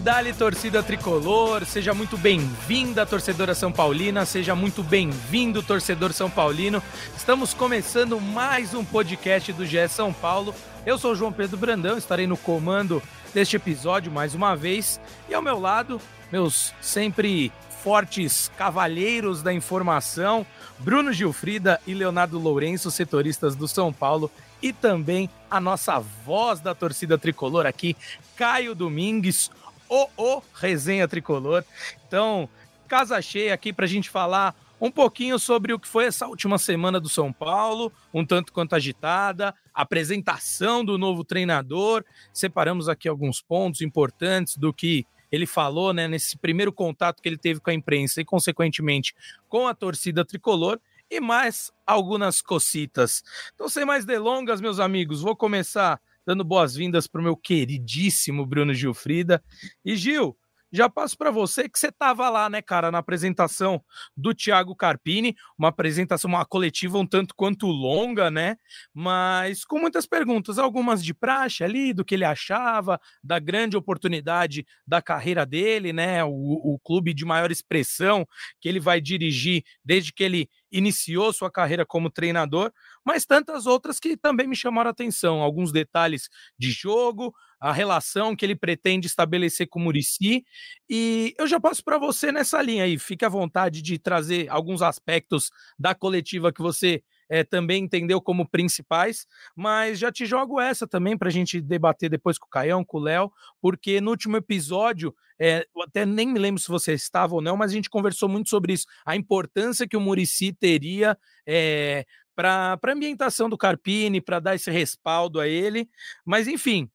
Dali, torcida tricolor, seja muito bem-vinda, torcedora São Paulina, seja muito bem-vindo, torcedor São Paulino. Estamos começando mais um podcast do GE São Paulo. Eu sou o João Pedro Brandão, estarei no comando deste episódio mais uma vez. E ao meu lado, meus sempre fortes cavalheiros da informação, Bruno Gilfrida e Leonardo Lourenço, setoristas do São Paulo, e também a nossa voz da torcida tricolor aqui, Caio Domingues, o o Resenha Tricolor. Então, casa cheia aqui para a gente falar um pouquinho sobre o que foi essa última semana do São Paulo, um tanto quanto agitada, apresentação do novo treinador. Separamos aqui alguns pontos importantes do que ele falou, né, nesse primeiro contato que ele teve com a imprensa e, consequentemente, com a torcida tricolor e mais algumas cocitas. Então, sem mais delongas, meus amigos, vou começar dando boas-vindas para o meu queridíssimo Bruno Gilfrida. E Gil, já passo para você que você estava lá, né, cara, na apresentação do Thiago Carpini, uma apresentação, uma coletiva um tanto quanto longa, né? Mas com muitas perguntas, algumas de praxe ali, do que ele achava, da grande oportunidade da carreira dele, né? O, o clube de maior expressão que ele vai dirigir desde que ele iniciou sua carreira como treinador, mas tantas outras que também me chamaram a atenção. Alguns detalhes de jogo, a relação que ele pretende estabelecer com o Murici. E eu já passo para você nessa linha aí. Fique à vontade de trazer alguns aspectos da coletiva que você é, também entendeu como principais, mas já te jogo essa também para a gente debater depois com o Caião, com o Léo, porque no último episódio, é, até nem me lembro se você estava ou não, mas a gente conversou muito sobre isso, a importância que o Murici teria é, para a ambientação do Carpini, para dar esse respaldo a ele, mas enfim,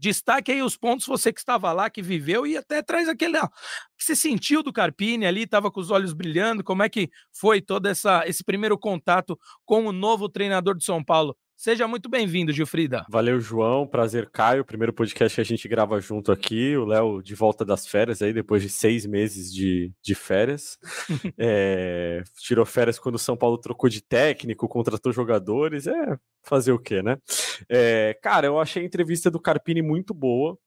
Destaque aí os pontos, você que estava lá, que viveu, e até traz aquele. Ó, que você sentiu do Carpini ali, estava com os olhos brilhando. Como é que foi todo essa, esse primeiro contato com o novo treinador de São Paulo? Seja muito bem-vindo, Gilfrida. Valeu, João. Prazer, Caio. Primeiro podcast que a gente grava junto aqui. O Léo de volta das férias aí, depois de seis meses de, de férias. é, tirou férias quando o São Paulo trocou de técnico, contratou jogadores. É fazer o quê, né? É, cara, eu achei a entrevista do Carpini muito boa.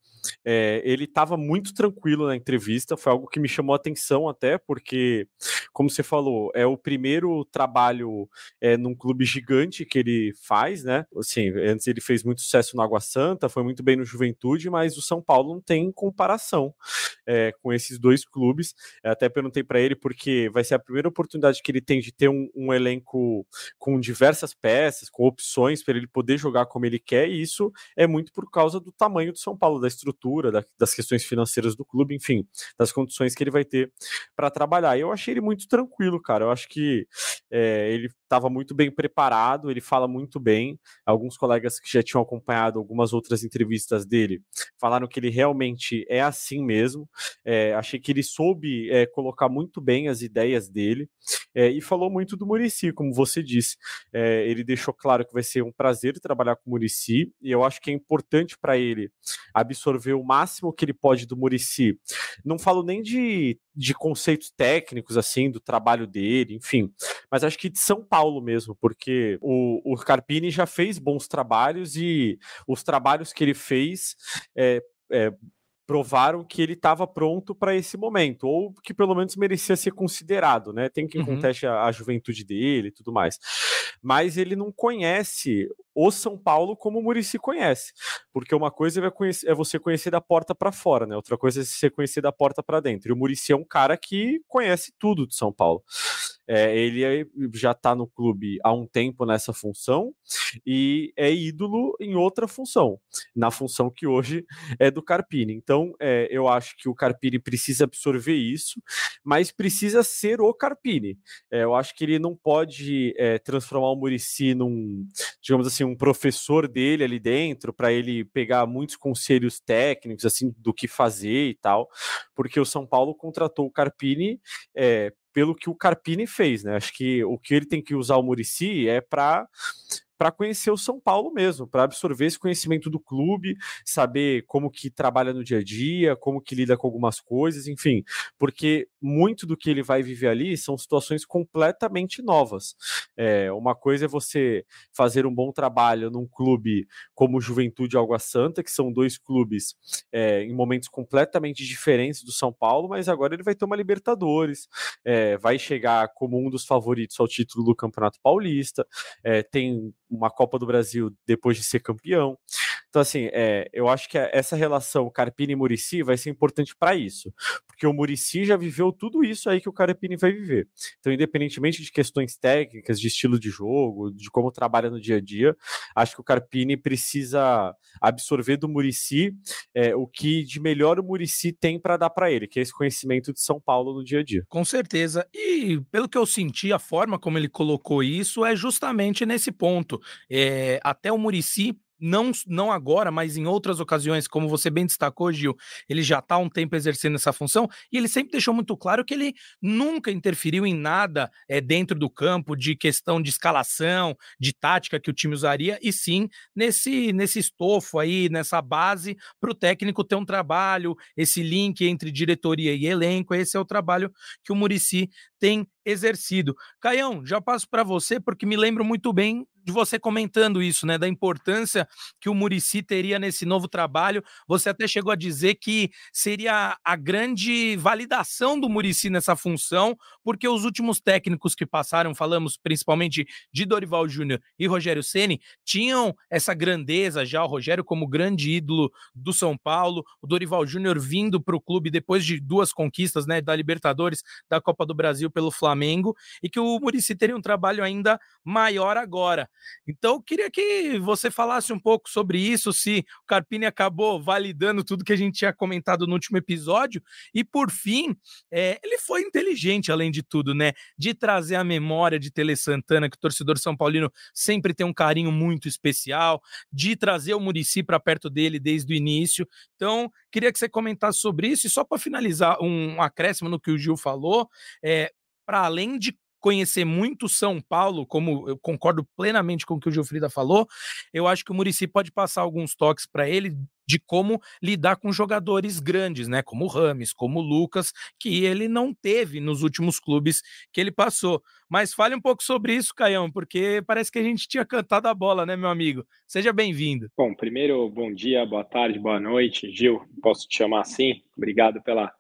É, ele estava muito tranquilo na entrevista, foi algo que me chamou a atenção até, porque, como você falou, é o primeiro trabalho é, num clube gigante que ele faz, né? Assim, antes ele fez muito sucesso no Água Santa, foi muito bem no Juventude, mas o São Paulo não tem comparação é, com esses dois clubes. Até perguntei para ele porque vai ser a primeira oportunidade que ele tem de ter um, um elenco com diversas peças, com opções para ele poder jogar como ele quer, e isso é muito por causa do tamanho do São Paulo, da estrutura estrutura, da, das questões financeiras do clube, enfim, das condições que ele vai ter para trabalhar. E eu achei ele muito tranquilo, cara. Eu acho que é, ele estava muito bem preparado, ele fala muito bem. Alguns colegas que já tinham acompanhado algumas outras entrevistas dele falaram que ele realmente é assim mesmo. É, achei que ele soube é, colocar muito bem as ideias dele e falou muito do Murici, como você disse. Ele deixou claro que vai ser um prazer trabalhar com o Murici e eu acho que é importante para ele absorver o máximo que ele pode do Murici. Não falo nem de, de conceitos técnicos assim do trabalho dele, enfim, mas acho que de São Paulo mesmo, porque o, o Carpini já fez bons trabalhos e os trabalhos que ele fez é, é, provaram que ele estava pronto para esse momento, ou que pelo menos merecia ser considerado, né? Tem quem uhum. conteste a, a, juventude dele e tudo mais. Mas ele não conhece o São Paulo como o Murici conhece, porque uma coisa é, é você conhecer da porta para fora, né? Outra coisa é você conhecer da porta para dentro. E o Murici é um cara que conhece tudo de São Paulo. É, ele é, já está no clube há um tempo nessa função e é ídolo em outra função, na função que hoje é do Carpini. Então, é, eu acho que o Carpini precisa absorver isso, mas precisa ser o Carpini. É, eu acho que ele não pode é, transformar o Murici num, digamos assim, um professor dele ali dentro para ele pegar muitos conselhos técnicos assim do que fazer e tal, porque o São Paulo contratou o Carpini é, pelo que o Carpini fez, né? Acho que o que ele tem que usar o Murici é para para conhecer o São Paulo mesmo, para absorver esse conhecimento do clube, saber como que trabalha no dia a dia, como que lida com algumas coisas, enfim, porque muito do que ele vai viver ali são situações completamente novas. É, uma coisa é você fazer um bom trabalho num clube como Juventude Água Santa, que são dois clubes é, em momentos completamente diferentes do São Paulo, mas agora ele vai ter uma Libertadores, é, vai chegar como um dos favoritos ao título do Campeonato Paulista, é, tem uma Copa do Brasil depois de ser campeão. Então, assim, é, eu acho que essa relação Carpini e Murici vai ser importante para isso, porque o Murici já viveu tudo isso aí que o Carpini vai viver. Então, independentemente de questões técnicas, de estilo de jogo, de como trabalha no dia a dia, acho que o Carpini precisa absorver do Murici é, o que de melhor o Murici tem para dar para ele, que é esse conhecimento de São Paulo no dia a dia. Com certeza. E pelo que eu senti, a forma como ele colocou isso é justamente nesse ponto. É, até o Murici não, não agora, mas em outras ocasiões, como você bem destacou, Gil, ele já está há um tempo exercendo essa função e ele sempre deixou muito claro que ele nunca interferiu em nada é, dentro do campo de questão de escalação, de tática que o time usaria, e sim nesse, nesse estofo aí, nessa base, para o técnico ter um trabalho, esse link entre diretoria e elenco. Esse é o trabalho que o Murici tem exercido. Caião, já passo para você, porque me lembro muito bem de você comentando isso, né? Da importância que o Murici teria nesse novo trabalho. Você até chegou a dizer que seria a grande validação do Murici nessa função, porque os últimos técnicos que passaram, falamos principalmente de Dorival Júnior e Rogério Ceni, tinham essa grandeza já, o Rogério como grande ídolo do São Paulo, o Dorival Júnior vindo para o clube depois de duas conquistas, né, da Libertadores, da Copa do Brasil pelo Flamengo, e que o Murici teria um trabalho ainda maior agora. Então, eu queria que você falasse um pouco sobre isso, se o Carpini acabou validando tudo que a gente tinha comentado no último episódio. E, por fim, é, ele foi inteligente, além de tudo, né? De trazer a memória de Tele Santana, que o torcedor São Paulino sempre tem um carinho muito especial, de trazer o Murici para perto dele desde o início. Então, queria que você comentasse sobre isso. E só para finalizar, um acréscimo no que o Gil falou, é, para além de conhecer muito São Paulo, como eu concordo plenamente com o que o Gilfrida falou, eu acho que o Murici pode passar alguns toques para ele de como lidar com jogadores grandes, né, como o Rames, como o Lucas, que ele não teve nos últimos clubes que ele passou. Mas fale um pouco sobre isso, Caião, porque parece que a gente tinha cantado a bola, né, meu amigo? Seja bem-vindo. Bom, primeiro, bom dia, boa tarde, boa noite. Gil, posso te chamar assim? Obrigado pela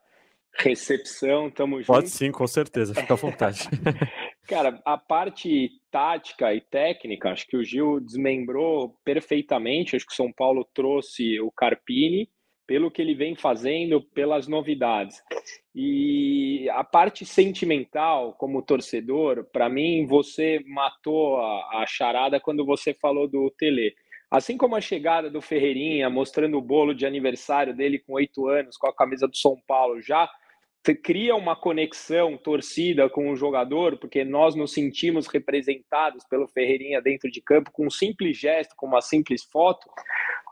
recepção, tamo junto. Pode sim, com certeza, fica à vontade. Cara, a parte tática e técnica, acho que o Gil desmembrou perfeitamente. Acho que o São Paulo trouxe o Carpini pelo que ele vem fazendo, pelas novidades. E a parte sentimental, como torcedor, para mim, você matou a, a charada quando você falou do Tele. Assim como a chegada do Ferreirinha, mostrando o bolo de aniversário dele com oito anos, com a camisa do São Paulo, já cria uma conexão torcida com o jogador, porque nós nos sentimos representados pelo Ferreirinha dentro de campo com um simples gesto, com uma simples foto.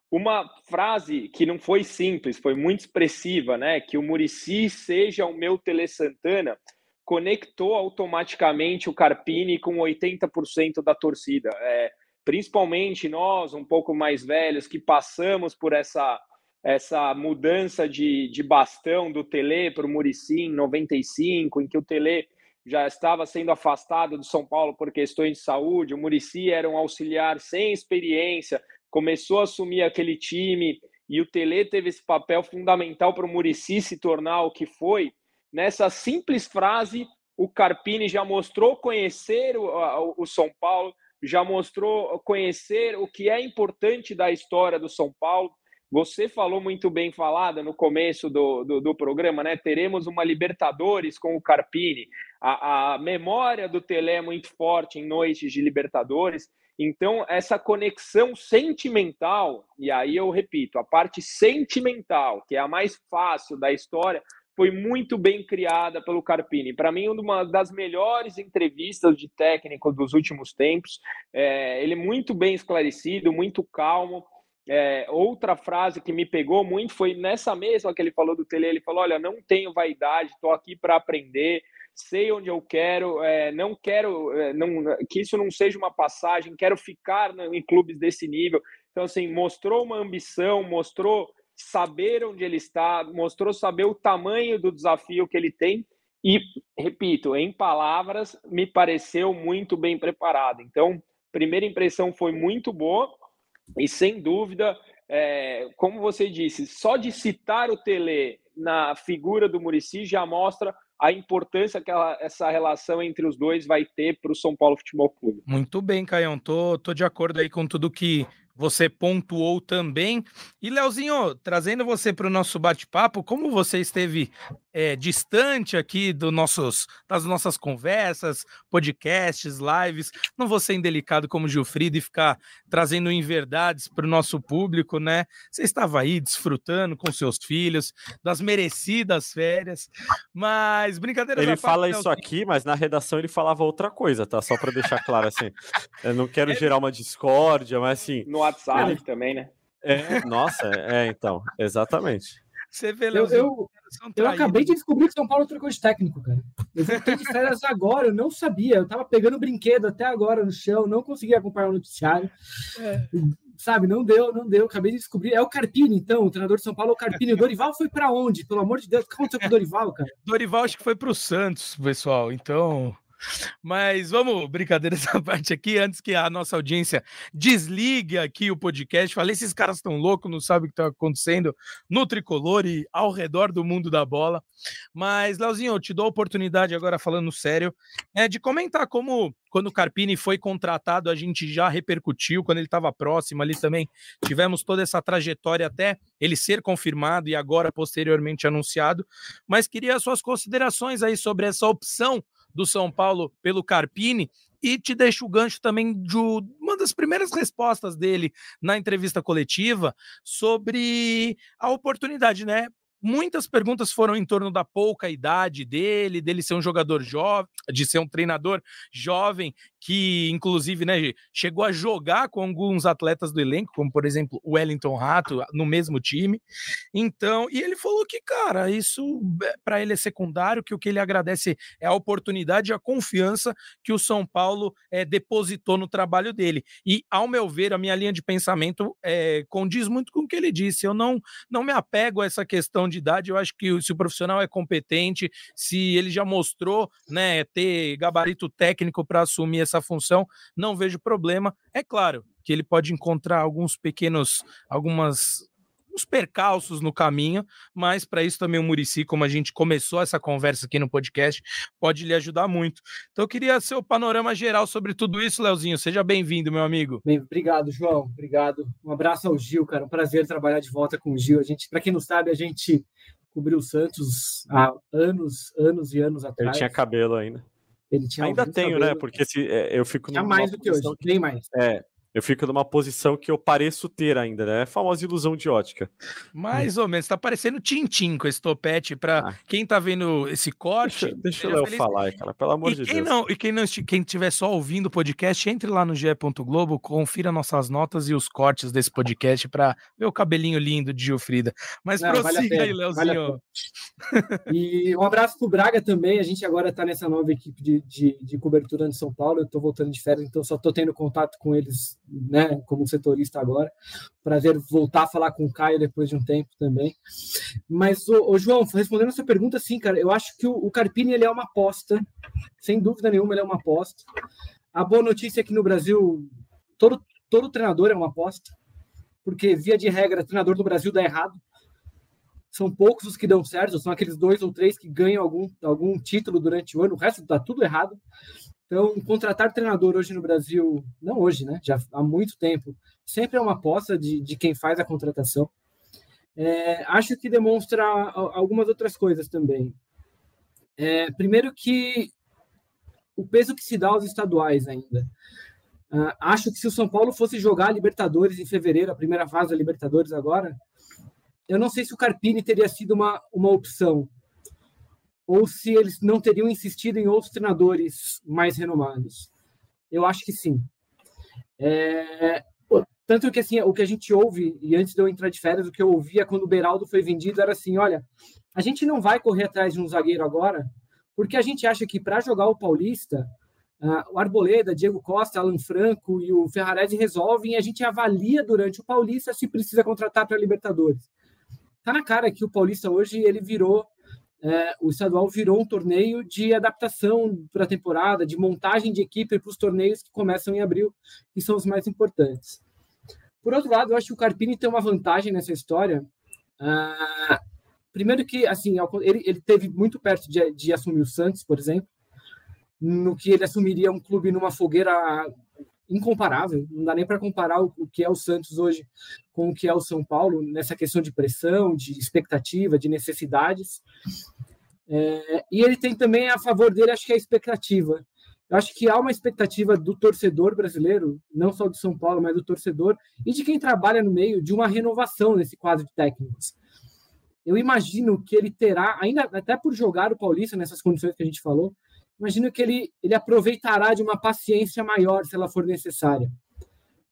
Uma frase que não foi simples, foi muito expressiva, né? Que o Murici seja o meu Tele Santana, conectou automaticamente o Carpini com 80% da torcida. É, principalmente nós, um pouco mais velhos, que passamos por essa essa mudança de, de bastão do Tele para o Murici em 95, em que o Tele já estava sendo afastado do São Paulo por questões de saúde, o Murici era um auxiliar sem experiência, começou a assumir aquele time e o Tele teve esse papel fundamental para o Murici se tornar o que foi. Nessa simples frase, o Carpini já mostrou conhecer o, o, o São Paulo, já mostrou conhecer o que é importante da história do São Paulo, você falou muito bem falada no começo do, do, do, programa, né? Teremos uma Libertadores com o Carpini. A, a memória do Tele é muito forte em noites de Libertadores. Então, essa conexão sentimental, e aí eu repito, a parte sentimental, que é a mais fácil da história, foi muito bem criada pelo Carpini. Para mim, uma das melhores entrevistas de técnico dos últimos tempos. É, ele é muito bem esclarecido, muito calmo. É, outra frase que me pegou muito foi nessa mesma que ele falou do Tele. Ele falou: Olha, não tenho vaidade, estou aqui para aprender. sei onde eu quero, é, não quero é, não, que isso não seja uma passagem, quero ficar em clubes desse nível. Então, assim, mostrou uma ambição, mostrou saber onde ele está, mostrou saber o tamanho do desafio que ele tem e, repito, em palavras, me pareceu muito bem preparado. Então, primeira impressão foi muito boa e, sem dúvida, é, como você disse, só de citar o Tele na figura do Murici já mostra a importância que ela, essa relação entre os dois vai ter para o São Paulo Futebol Clube. Muito bem, Caião. Tô, tô de acordo aí com tudo que você pontuou também. E, Leozinho, trazendo você para o nosso bate-papo, como você esteve é, distante aqui do nossos, das nossas conversas, podcasts, lives, não vou ser indelicado como Gilfrido e ficar trazendo inverdades para o nosso público, né? Você estava aí desfrutando com seus filhos das merecidas férias, mas brincadeira. Ele fala parte, isso Leozinho. aqui, mas na redação ele falava outra coisa, tá? Só para deixar claro assim. Eu não quero é... gerar uma discórdia, mas assim. No WhatsApp ele... também, né? É, nossa, é, então, exatamente. Você vê, eu, eu, eu acabei de descobrir que São Paulo trocou de técnico, cara. Eu voltei de férias agora, eu não sabia. Eu tava pegando brinquedo até agora no chão, não conseguia acompanhar o noticiário. É. Sabe, não deu, não deu. Acabei de descobrir. É o Carpini, então, o treinador de São Paulo, é o Carpini. O Dorival foi para onde? Pelo amor de Deus, o que aconteceu com o Dorival, cara? Dorival acho que foi pro Santos, pessoal. Então, mas vamos, brincadeira essa parte aqui, antes que a nossa audiência desligue aqui o podcast. Falei, esses caras estão loucos, não sabem o que está acontecendo no tricolor e ao redor do mundo da bola. Mas, Leozinho, eu te dou a oportunidade agora, falando sério, é, de comentar como quando o Carpini foi contratado, a gente já repercutiu, quando ele estava próximo ali também, tivemos toda essa trajetória até ele ser confirmado e agora posteriormente anunciado. Mas queria as suas considerações aí sobre essa opção do São Paulo pelo Carpini. E te deixo o gancho também de uma das primeiras respostas dele na entrevista coletiva sobre a oportunidade, né? Muitas perguntas foram em torno da pouca idade dele, dele ser um jogador jovem, de ser um treinador jovem que inclusive né, chegou a jogar com alguns atletas do elenco, como por exemplo o Wellington Rato, no mesmo time. Então, e ele falou que, cara, isso é, para ele é secundário, que o que ele agradece é a oportunidade e a confiança que o São Paulo é, depositou no trabalho dele. E, ao meu ver, a minha linha de pensamento é, condiz muito com o que ele disse. Eu não, não me apego a essa questão de idade, eu acho que se o profissional é competente, se ele já mostrou né, ter gabarito técnico para assumir essa função, não vejo problema. É claro que ele pode encontrar alguns pequenos, algumas uns percalços no caminho, mas para isso também o Murici, como a gente começou essa conversa aqui no podcast, pode lhe ajudar muito. Então eu queria seu panorama geral sobre tudo isso, Leozinho. Seja bem-vindo, meu amigo. Bem, obrigado, João. Obrigado. Um abraço ao Gil, cara. Um prazer trabalhar de volta com o Gil. A gente, para quem não sabe, a gente cobriu o Santos há anos, anos e anos atrás. Ele tinha cabelo ainda. Ele tinha Ainda tenho, né? Porque se, é, eu fico. Tinha mais do que hoje, que, nem mais. É, eu fico numa posição que eu pareço ter ainda, né? É a famosa ilusão de ótica. Mais ou menos, tá parecendo Tintim com esse topete para ah. quem tá vendo esse corte. Deixa, deixa eu feliz... falar, cara, pelo amor e de quem Deus. Não, e quem não quem tiver só ouvindo o podcast, entre lá no ge Globo, confira nossas notas e os cortes desse podcast para ver o cabelinho lindo de Gilfrida. Mas não, prossiga vale aí, Leozinho. Vale e um abraço pro Braga também. A gente agora tá nessa nova equipe de, de, de cobertura de São Paulo. Eu tô voltando de férias, então só tô tendo contato com eles né, como setorista agora. Prazer voltar a falar com o Caio depois de um tempo também. Mas, o João, respondendo a sua pergunta, sim, cara, eu acho que o, o Carpini ele é uma aposta, sem dúvida nenhuma, ele é uma aposta. A boa notícia é que no Brasil todo, todo treinador é uma aposta, porque, via de regra, treinador do Brasil dá errado. São poucos os que dão certo, são aqueles dois ou três que ganham algum, algum título durante o ano, o resto dá tudo errado. Então, contratar treinador hoje no Brasil, não hoje, né? Já há muito tempo, sempre é uma aposta de, de quem faz a contratação. É, acho que demonstra algumas outras coisas também. É, primeiro que o peso que se dá aos estaduais ainda. Uh, acho que se o São Paulo fosse jogar a Libertadores em fevereiro, a primeira fase da Libertadores agora, eu não sei se o Carpini teria sido uma, uma opção ou se eles não teriam insistido em outros treinadores mais renomados. Eu acho que sim. É, tanto que assim, o que a gente ouve, e antes de eu entrar de férias, o que eu ouvia quando o Beraldo foi vendido era assim: olha, a gente não vai correr atrás de um zagueiro agora, porque a gente acha que para jogar o Paulista, uh, o Arboleda, Diego Costa, Alan Franco e o Ferrarese resolvem e a gente avalia durante o Paulista se precisa contratar para a Libertadores. Tá na cara que o Paulista hoje ele virou é, o estadual virou um torneio de adaptação para a temporada, de montagem de equipe para os torneios que começam em abril, que são os mais importantes. Por outro lado, eu acho que o Carpini tem uma vantagem nessa história. Ah, primeiro que, assim, ele, ele teve muito perto de, de assumir o Santos, por exemplo, no que ele assumiria um clube numa fogueira incomparável. Não dá nem para comparar o, que é o Santos hoje com o que é o São Paulo nessa questão de pressão, de expectativa, de necessidades. É, e ele tem também a favor dele, acho que é a expectativa. Eu acho que há uma expectativa do torcedor brasileiro, não só do São Paulo, mas do torcedor e de quem trabalha no meio, de uma renovação nesse quadro de técnicos. Eu imagino que ele terá, ainda até por jogar o Paulista nessas condições que a gente falou, imagino que ele, ele aproveitará de uma paciência maior se ela for necessária.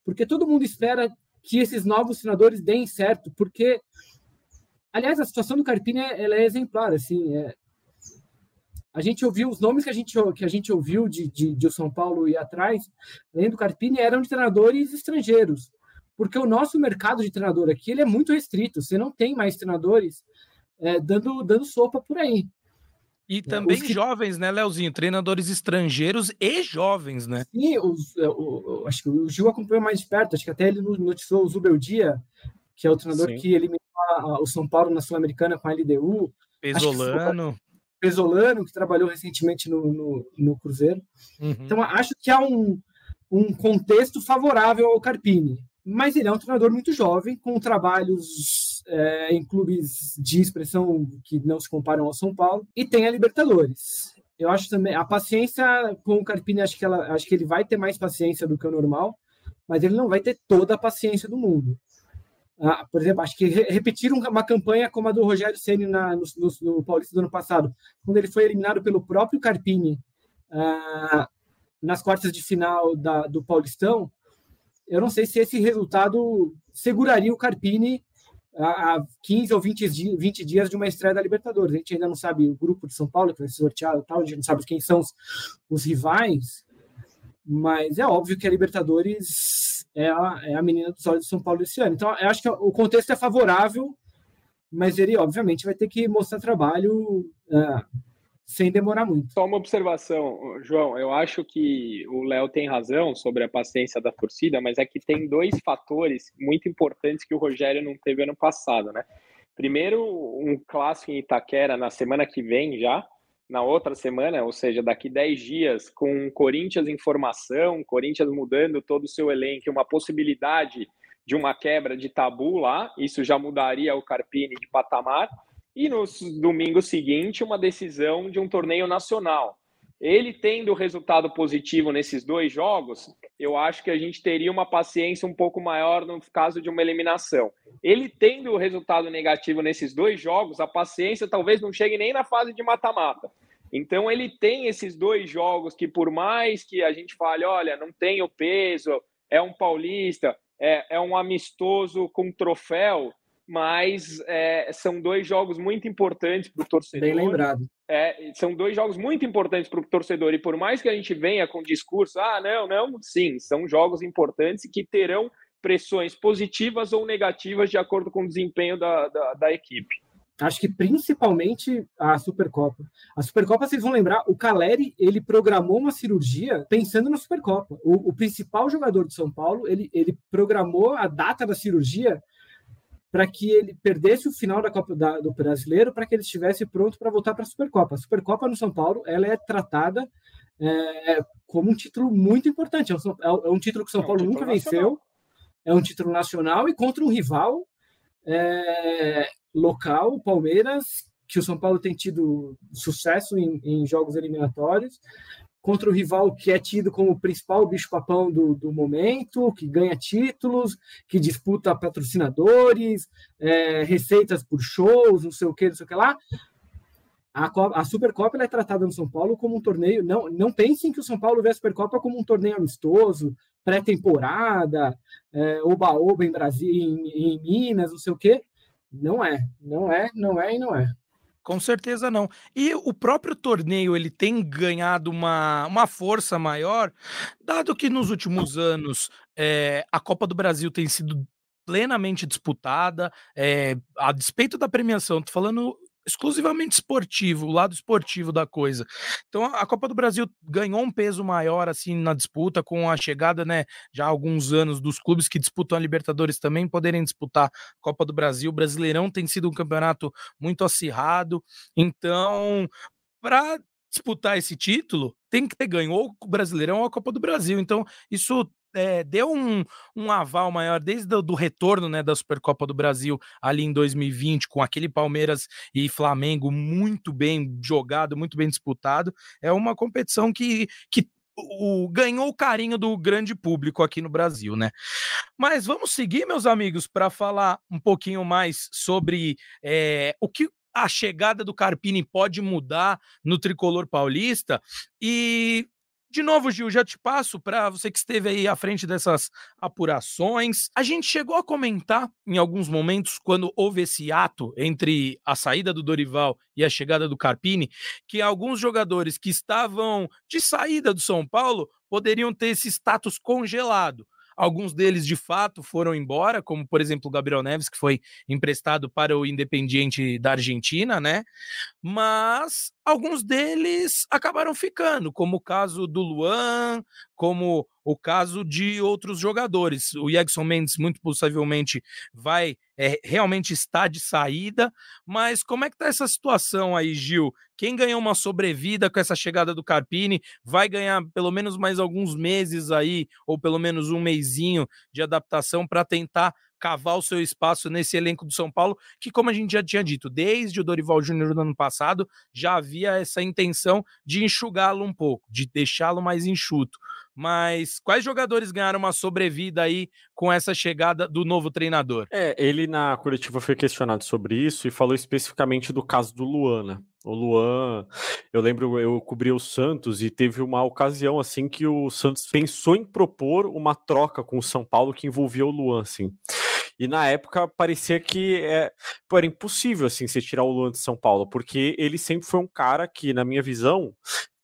Porque todo mundo espera que esses novos senadores deem certo, porque, aliás, a situação do Carpini é, ela é exemplar. Assim, é, a gente ouviu os nomes que a gente, que a gente ouviu de, de, de São Paulo e atrás, além do Carpini, eram de treinadores estrangeiros. Porque o nosso mercado de treinador aqui ele é muito restrito. Você não tem mais treinadores é, dando, dando sopa por aí. E também que... jovens, né, Leozinho? Treinadores estrangeiros e jovens, né? Sim, os, é, o, o, acho que o Gil acompanhou mais de perto, acho que até ele noticiou o Zubeldia, que é o treinador Sim. que eliminou a, o São Paulo na Sul-Americana com a LDU. Pesolano. Pesolano, que trabalhou recentemente no, no, no Cruzeiro. Uhum. Então, acho que há um, um contexto favorável ao Carpini. Mas ele é um treinador muito jovem, com trabalhos é, em clubes de expressão que não se comparam ao São Paulo, e tem a Libertadores. Eu acho também a paciência com o Carpini, acho que, ela, acho que ele vai ter mais paciência do que o normal, mas ele não vai ter toda a paciência do mundo. Ah, por exemplo, acho que repetir uma campanha como a do Rogério Ceni no, no, no, Paulista do ano passado, quando ele foi eliminado pelo próprio Carpini ah, nas quartas de final da, do Paulistão, eu não sei se esse resultado seguraria o Carpini a 15 ou 20, 20 dias de uma estreia da Libertadores. A gente ainda não sabe o grupo de São Paulo que vai ser sorteado, tal, a gente não sabe quem são os, os rivais, mas é óbvio que a Libertadores é a, é a menina dos olhos de São Paulo esse ano. Então, eu acho que o contexto é favorável, mas ele, obviamente, vai ter que mostrar trabalho. Uh, sem demorar muito. Só uma observação, João. Eu acho que o Léo tem razão sobre a paciência da torcida, mas é que tem dois fatores muito importantes que o Rogério não teve ano passado, né? Primeiro, um clássico em Itaquera na semana que vem já, na outra semana, ou seja, daqui 10 dias, com Corinthians em formação, Corinthians mudando todo o seu elenco, uma possibilidade de uma quebra de tabu lá, isso já mudaria o Carpini de patamar e no domingo seguinte uma decisão de um torneio nacional. Ele tendo resultado positivo nesses dois jogos, eu acho que a gente teria uma paciência um pouco maior no caso de uma eliminação. Ele tendo o resultado negativo nesses dois jogos, a paciência talvez não chegue nem na fase de mata-mata. Então ele tem esses dois jogos que, por mais que a gente fale, olha, não tem o peso, é um paulista, é, é um amistoso com troféu, mas é, são dois jogos muito importantes para o torcedor. Bem lembrado. É, são dois jogos muito importantes para o torcedor, e por mais que a gente venha com discurso, ah, não, não, sim, são jogos importantes que terão pressões positivas ou negativas de acordo com o desempenho da, da, da equipe. Acho que principalmente a Supercopa. A Supercopa, vocês vão lembrar, o Caleri, ele programou uma cirurgia pensando na Supercopa. O, o principal jogador de São Paulo, ele, ele programou a data da cirurgia para que ele perdesse o final da Copa da, do Brasileiro, para que ele estivesse pronto para voltar para a Supercopa. A Supercopa no São Paulo ela é tratada é, como um título muito importante. É um, é um é título que o São é um Paulo nunca nacional. venceu, é um título nacional e contra um rival é, local, o Palmeiras, que o São Paulo tem tido sucesso em, em jogos eliminatórios contra o rival que é tido como o principal bicho-papão do, do momento, que ganha títulos, que disputa patrocinadores, é, receitas por shows, não sei o que, não sei o que lá. A, a Supercopa é tratada no São Paulo como um torneio. Não, não pensem que o São Paulo vê a Supercopa como um torneio amistoso, pré-temporada, é, oba-oba em Brasil, em, em Minas, não sei o quê. Não é, não é, não é e não é. Com certeza não. E o próprio torneio ele tem ganhado uma, uma força maior, dado que nos últimos anos é, a Copa do Brasil tem sido plenamente disputada, é, a despeito da premiação, tô falando exclusivamente esportivo, o lado esportivo da coisa. Então a Copa do Brasil ganhou um peso maior assim na disputa com a chegada, né, já há alguns anos dos clubes que disputam a Libertadores também poderem disputar a Copa do Brasil. O Brasileirão tem sido um campeonato muito acirrado. Então, para disputar esse título, tem que ter ganho ou o Brasileirão ou a Copa do Brasil. Então, isso é, deu um, um aval maior desde o do retorno né, da Supercopa do Brasil ali em 2020, com aquele Palmeiras e Flamengo muito bem jogado, muito bem disputado. É uma competição que, que o, ganhou o carinho do grande público aqui no Brasil, né? Mas vamos seguir, meus amigos, para falar um pouquinho mais sobre é, o que a chegada do Carpini pode mudar no tricolor paulista. E de novo, Gil, já te passo para você que esteve aí à frente dessas apurações. A gente chegou a comentar em alguns momentos, quando houve esse ato entre a saída do Dorival e a chegada do Carpini, que alguns jogadores que estavam de saída do São Paulo poderiam ter esse status congelado. Alguns deles, de fato, foram embora, como, por exemplo, o Gabriel Neves, que foi emprestado para o Independiente da Argentina, né? Mas alguns deles acabaram ficando, como o caso do Luan, como o caso de outros jogadores. O Jackson Mendes, muito possivelmente, vai é, realmente estar de saída, mas como é que tá essa situação aí, Gil? Quem ganhou uma sobrevida com essa chegada do Carpini vai ganhar pelo menos mais alguns meses aí, ou pelo menos um mêsinho de adaptação para tentar cavar o seu espaço nesse elenco do São Paulo, que, como a gente já tinha dito, desde o Dorival Júnior do ano passado, já havia essa intenção de enxugá-lo um pouco, de deixá-lo mais enxuto. Mas quais jogadores ganharam uma sobrevida aí com essa chegada do novo treinador? É, ele na coletiva foi questionado sobre isso e falou especificamente do caso do Luana. Né? O Luan, eu lembro, eu cobri o Santos e teve uma ocasião assim que o Santos pensou em propor uma troca com o São Paulo que envolvia o Luan, assim. E na época parecia que é, pô, era impossível assim você tirar o Luan de São Paulo, porque ele sempre foi um cara que, na minha visão,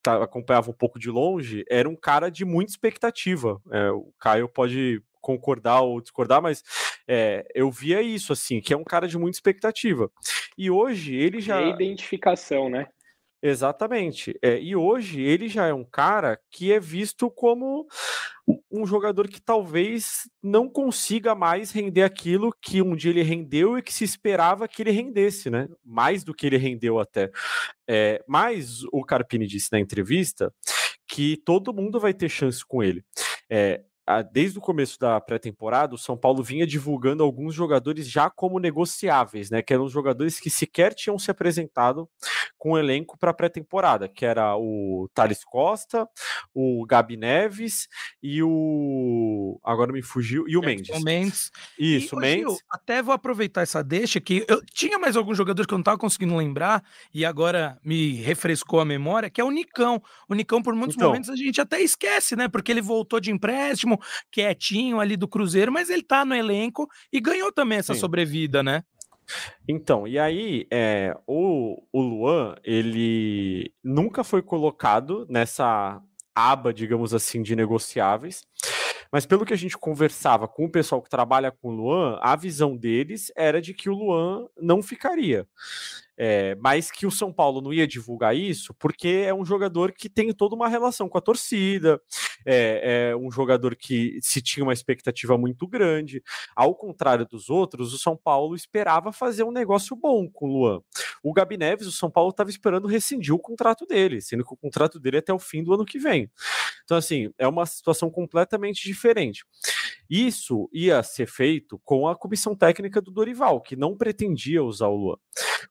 tá, acompanhava um pouco de longe, era um cara de muita expectativa. É, o Caio pode concordar ou discordar, mas é, eu via isso assim, que é um cara de muita expectativa. E hoje ele já. É identificação, né? Exatamente. É, e hoje ele já é um cara que é visto como um jogador que talvez não consiga mais render aquilo que um dia ele rendeu e que se esperava que ele rendesse, né? Mais do que ele rendeu até. É, mas o Carpini disse na entrevista que todo mundo vai ter chance com ele. É, desde o começo da pré-temporada, o São Paulo vinha divulgando alguns jogadores já como negociáveis, né? Que eram jogadores que sequer tinham se apresentado com o elenco para a pré-temporada, que era o Thales Costa, o Gabi Neves e o. Agora me fugiu. E o Mendes. O Mendes. Isso, e, Mendes. Até vou aproveitar essa deixa que eu tinha mais alguns jogadores que eu não estava conseguindo lembrar e agora me refrescou a memória, que é o Nicão. O Nicão, por muitos então, momentos, a gente até esquece, né? Porque ele voltou de empréstimo quietinho ali do Cruzeiro, mas ele tá no elenco e ganhou também essa Sim. sobrevida, né? Então, e aí, é, o, o Luan, ele nunca foi colocado nessa aba, digamos assim, de negociáveis. Mas pelo que a gente conversava com o pessoal que trabalha com o Luan, a visão deles era de que o Luan não ficaria. É, mas que o São Paulo não ia divulgar isso porque é um jogador que tem toda uma relação com a torcida, é, é, um jogador que se tinha uma expectativa muito grande. Ao contrário dos outros, o São Paulo esperava fazer um negócio bom com o Luan. O Gabi Neves, o São Paulo estava esperando rescindir o contrato dele, sendo que o contrato dele é até o fim do ano que vem. Então, assim, é uma situação completamente diferente. Isso ia ser feito com a comissão técnica do Dorival, que não pretendia usar o Luan.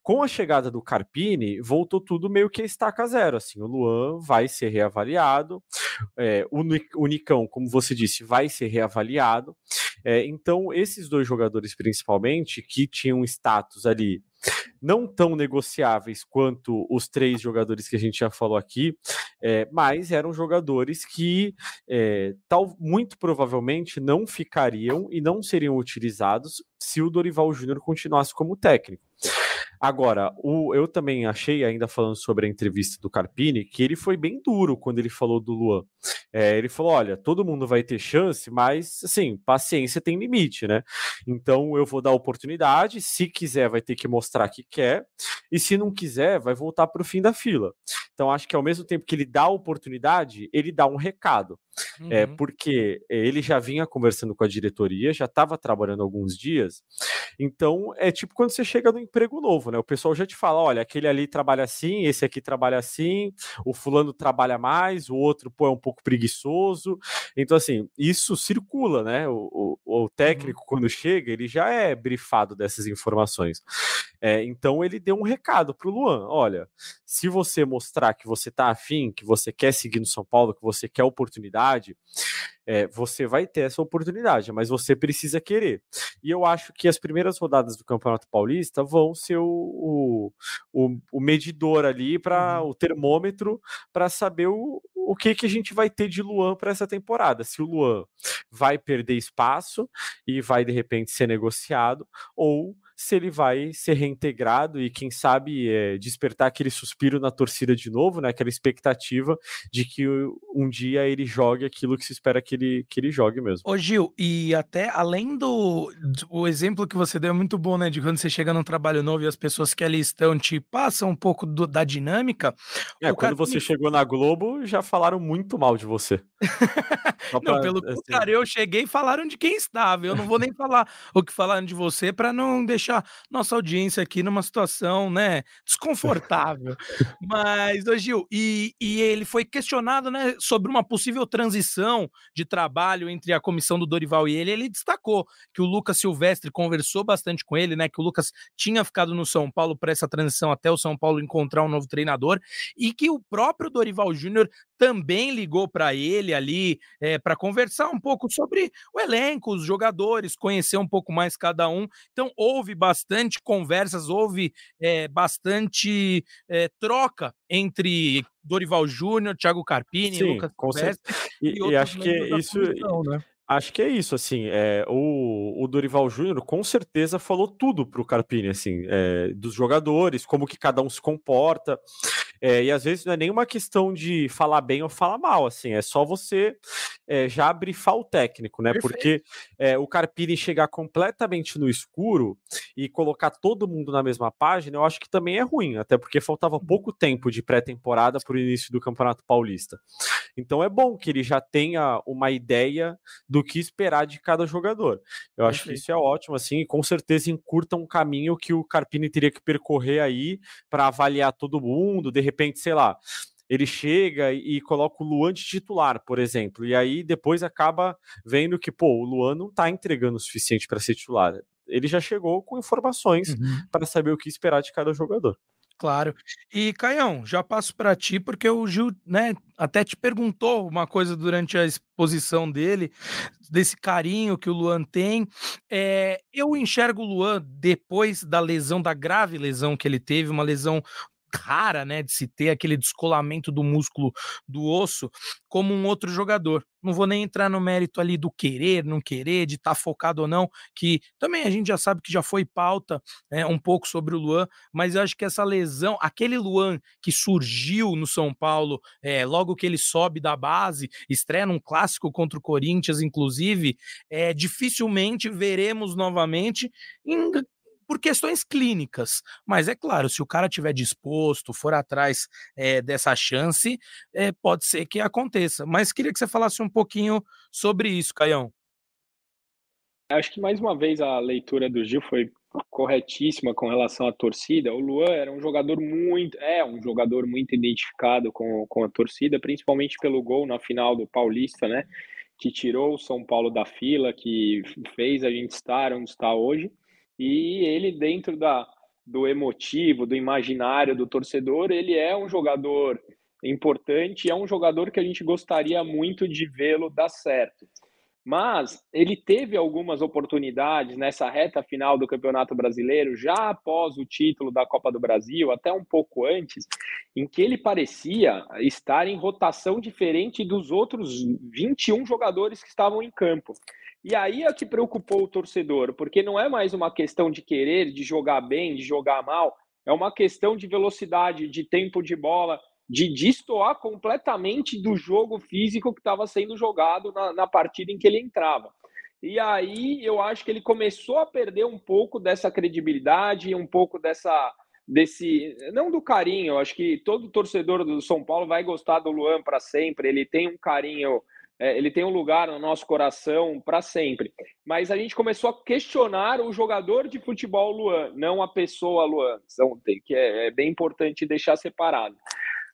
Com a chegada do Carpini, voltou tudo meio que a estaca zero. Assim, o Luan vai ser reavaliado, é, o Nicão, como você disse, vai ser reavaliado. É, então, esses dois jogadores, principalmente, que tinham status ali não tão negociáveis quanto os três jogadores que a gente já falou aqui, é, mas eram jogadores que é, tal, muito provavelmente não ficariam e não seriam utilizados se o Dorival Júnior continuasse como técnico. Agora, o, eu também achei, ainda falando sobre a entrevista do Carpini, que ele foi bem duro quando ele falou do Luan. É, ele falou: olha, todo mundo vai ter chance, mas assim, paciência tem limite, né? Então eu vou dar oportunidade. Se quiser, vai ter que mostrar que quer, e se não quiser, vai voltar para o fim da fila. Então acho que ao mesmo tempo que ele dá a oportunidade, ele dá um recado. É, uhum. É, porque ele já vinha conversando com a diretoria, já estava trabalhando alguns dias. Então, é tipo quando você chega no emprego novo, né? O pessoal já te fala: olha, aquele ali trabalha assim, esse aqui trabalha assim, o fulano trabalha mais, o outro pô, é um pouco preguiçoso. Então, assim, isso circula, né? O, o, o técnico, uhum. quando chega, ele já é brifado dessas informações. É, então ele deu um recado para o Luan: olha, se você mostrar que você está afim, que você quer seguir no São Paulo, que você quer oportunidade, é, você vai ter essa oportunidade, mas você precisa querer. E eu acho que as primeiras rodadas do Campeonato Paulista vão ser o, o, o medidor ali para uhum. o termômetro para saber o, o que, que a gente vai ter de Luan para essa temporada. Se o Luan vai perder espaço e vai de repente ser negociado, ou se ele vai ser reintegrado e, quem sabe, é, despertar aquele suspiro na torcida de novo, né? Aquela expectativa de que um dia ele jogue aquilo que se espera que ele, que ele jogue mesmo. Ô, Gil, e até além do. O exemplo que você deu é muito bom, né? De quando você chega num trabalho novo e as pessoas que ali estão te passam um pouco do, da dinâmica. É, quando cara... você chegou na Globo, já falaram muito mal de você. pra, não, pelo assim... contrário, eu cheguei e falaram de quem estava. Eu não vou nem falar o que falaram de você para não deixar deixar nossa audiência aqui numa situação, né, desconfortável. Mas, ô Gil, e, e ele foi questionado, né, sobre uma possível transição de trabalho entre a comissão do Dorival e ele. Ele destacou que o Lucas Silvestre conversou bastante com ele, né, que o Lucas tinha ficado no São Paulo para essa transição até o São Paulo encontrar um novo treinador e que o próprio Dorival Júnior também ligou para ele ali é, eh, para conversar um pouco sobre o elenco, os jogadores, conhecer um pouco mais cada um. Então, houve bastante conversas, houve é, bastante é, troca entre Dorival Júnior, Thiago Carpini, Sim, Lucas Silvestre e, e, e acho que isso. Comissão, né? Acho que é isso, assim, é, o, o Dorival Júnior com certeza falou tudo para o Carpini, assim, é, dos jogadores, como que cada um se comporta, é, e às vezes não é nenhuma questão de falar bem ou falar mal, assim, é só você é, já brifar o técnico, né? Perfeito. Porque é, o Carpini chegar completamente no escuro e colocar todo mundo na mesma página, eu acho que também é ruim, até porque faltava uhum. pouco tempo de pré-temporada para o início do Campeonato Paulista. Então é bom que ele já tenha uma ideia do que esperar de cada jogador. Eu acho que isso é ótimo, assim, e com certeza encurta um caminho que o Carpini teria que percorrer aí para avaliar todo mundo, de repente, sei lá, ele chega e coloca o Luan de titular, por exemplo, e aí depois acaba vendo que, pô, o Luan não tá entregando o suficiente para ser titular. Ele já chegou com informações uhum. para saber o que esperar de cada jogador. Claro. E Caião, já passo para ti, porque o Gil, né, até te perguntou uma coisa durante a exposição dele, desse carinho que o Luan tem. É, eu enxergo o Luan depois da lesão, da grave lesão que ele teve, uma lesão rara, né, de se ter aquele descolamento do músculo do osso, como um outro jogador. Não vou nem entrar no mérito ali do querer, não querer, de estar tá focado ou não, que também a gente já sabe que já foi pauta né, um pouco sobre o Luan, mas eu acho que essa lesão, aquele Luan que surgiu no São Paulo é, logo que ele sobe da base, estreia num clássico contra o Corinthians, inclusive, é, dificilmente veremos novamente em por questões clínicas. Mas é claro, se o cara tiver disposto, for atrás é, dessa chance, é, pode ser que aconteça. Mas queria que você falasse um pouquinho sobre isso, Caião. Acho que mais uma vez a leitura do Gil foi corretíssima com relação à torcida. O Luan era um jogador muito, é um jogador muito identificado com, com a torcida, principalmente pelo gol na final do Paulista, né? Que tirou o São Paulo da fila, que fez a gente estar onde está hoje e ele dentro da, do emotivo, do imaginário do torcedor, ele é um jogador importante, é um jogador que a gente gostaria muito de vê-lo dar certo. mas ele teve algumas oportunidades nessa reta final do Campeonato Brasileiro, já após o título da Copa do Brasil, até um pouco antes, em que ele parecia estar em rotação diferente dos outros 21 jogadores que estavam em campo. E aí é que preocupou o torcedor, porque não é mais uma questão de querer, de jogar bem, de jogar mal, é uma questão de velocidade, de tempo de bola, de destoar completamente do jogo físico que estava sendo jogado na, na partida em que ele entrava. E aí eu acho que ele começou a perder um pouco dessa credibilidade, um pouco dessa desse não do carinho, eu acho que todo torcedor do São Paulo vai gostar do Luan para sempre, ele tem um carinho, é, ele tem um lugar no nosso coração para sempre. Mas a gente começou a questionar o jogador de futebol Luan, não a pessoa Luan, então, que é, é bem importante deixar separado.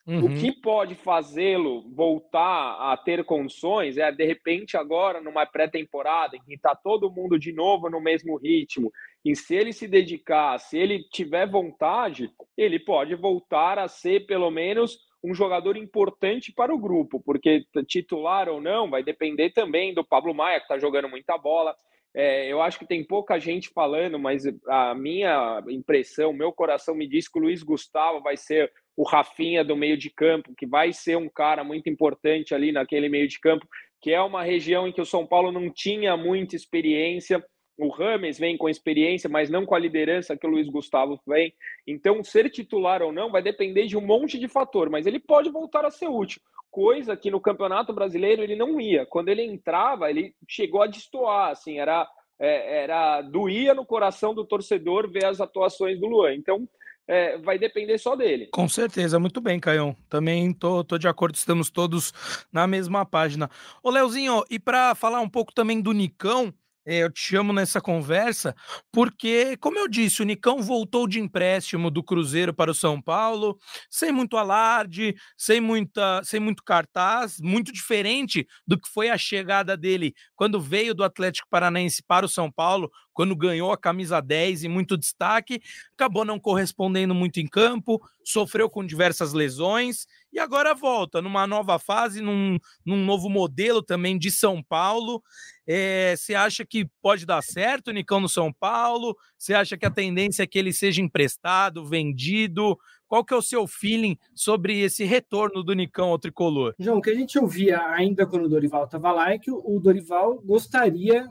Uhum. O que pode fazê-lo voltar a ter condições é, de repente, agora, numa pré-temporada, em que está todo mundo de novo no mesmo ritmo, e se ele se dedicar, se ele tiver vontade, ele pode voltar a ser, pelo menos, um jogador importante para o grupo, porque titular ou não vai depender também do Pablo Maia, que está jogando muita bola. É, eu acho que tem pouca gente falando, mas a minha impressão, meu coração me diz que o Luiz Gustavo vai ser o Rafinha do meio de campo, que vai ser um cara muito importante ali naquele meio de campo, que é uma região em que o São Paulo não tinha muita experiência. O Rames vem com experiência, mas não com a liderança que o Luiz Gustavo vem. Então, ser titular ou não vai depender de um monte de fator, mas ele pode voltar a ser útil. Coisa que no Campeonato Brasileiro ele não ia. Quando ele entrava, ele chegou a destoar, assim, era, é, era doía no coração do torcedor ver as atuações do Luan. Então, é, vai depender só dele. Com certeza, muito bem, Caião. Também tô, tô de acordo, estamos todos na mesma página. Ô, Leozinho, e para falar um pouco também do Nicão, eu te chamo nessa conversa porque, como eu disse, o Nicão voltou de empréstimo do Cruzeiro para o São Paulo, sem muito alarde, sem, muita, sem muito cartaz, muito diferente do que foi a chegada dele quando veio do Atlético Paranaense para o São Paulo, quando ganhou a camisa 10 e muito destaque, acabou não correspondendo muito em campo, sofreu com diversas lesões e agora volta numa nova fase, num, num novo modelo também de São Paulo. É, você acha que pode dar certo o Nicão no São Paulo? Você acha que a tendência é que ele seja emprestado, vendido? Qual que é o seu feeling sobre esse retorno do Nicão ao tricolor? João, o que a gente ouvia ainda quando o Dorival estava lá é que o Dorival gostaria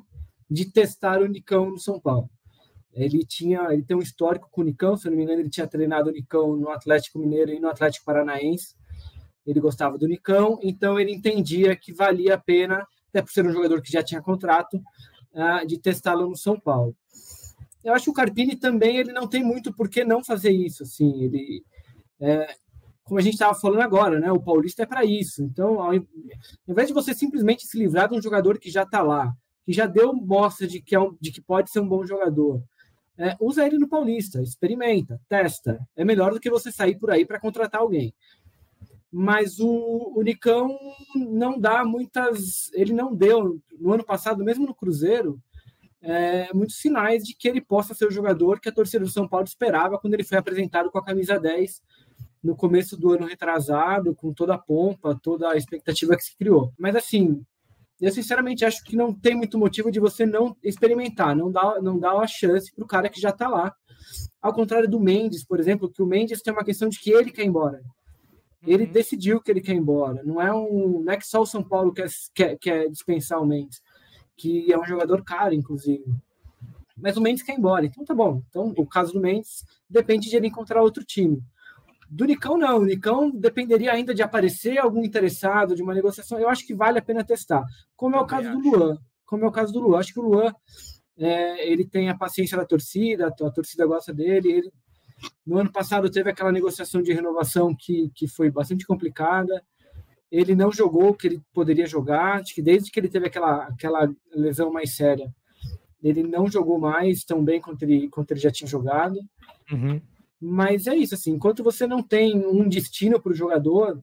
de testar o Nicão no São Paulo. Ele tinha, ele tem um histórico com o Nicão, se não me engano, ele tinha treinado o Nicão no Atlético Mineiro e no Atlético Paranaense ele gostava do Nicão, então ele entendia que valia a pena, até por ser um jogador que já tinha contrato, uh, de testá-lo no São Paulo. Eu acho que o Carpini também ele não tem muito por que não fazer isso. Assim, ele, é, como a gente estava falando agora, né, o Paulista é para isso. Então, ao invés de você simplesmente se livrar de um jogador que já está lá, que já deu mostra de que, é um, de que pode ser um bom jogador, é, usa ele no Paulista, experimenta, testa. É melhor do que você sair por aí para contratar alguém mas o, o Nicão não dá muitas. Ele não deu, no ano passado, mesmo no Cruzeiro, é, muitos sinais de que ele possa ser o jogador que a torcida do São Paulo esperava quando ele foi apresentado com a camisa 10 no começo do ano retrasado, com toda a pompa, toda a expectativa que se criou. Mas assim, eu sinceramente acho que não tem muito motivo de você não experimentar, não dar, não dar uma chance para o cara que já está lá. Ao contrário do Mendes, por exemplo, que o Mendes tem uma questão de que ele quer ir embora. Ele uhum. decidiu que ele quer ir embora. Não é, um, não é que só o São Paulo quer, quer, quer dispensar o Mendes, que é um jogador caro, inclusive. Mas o Mendes quer ir embora. Então tá bom. Então, o caso do Mendes depende de ele encontrar outro time. Do Nicão, não. O Nicão dependeria ainda de aparecer algum interessado, de uma negociação. Eu acho que vale a pena testar. Como é o caso do Luan. Como é o caso do Luan. Acho que o Luan é, ele tem a paciência da torcida, a torcida gosta dele, ele no ano passado teve aquela negociação de renovação que, que foi bastante complicada. Ele não jogou o que ele poderia jogar. Acho que desde que ele teve aquela, aquela lesão mais séria, ele não jogou mais tão bem quanto ele, quanto ele já tinha jogado. Uhum. Mas é isso, assim, enquanto você não tem um destino para o jogador,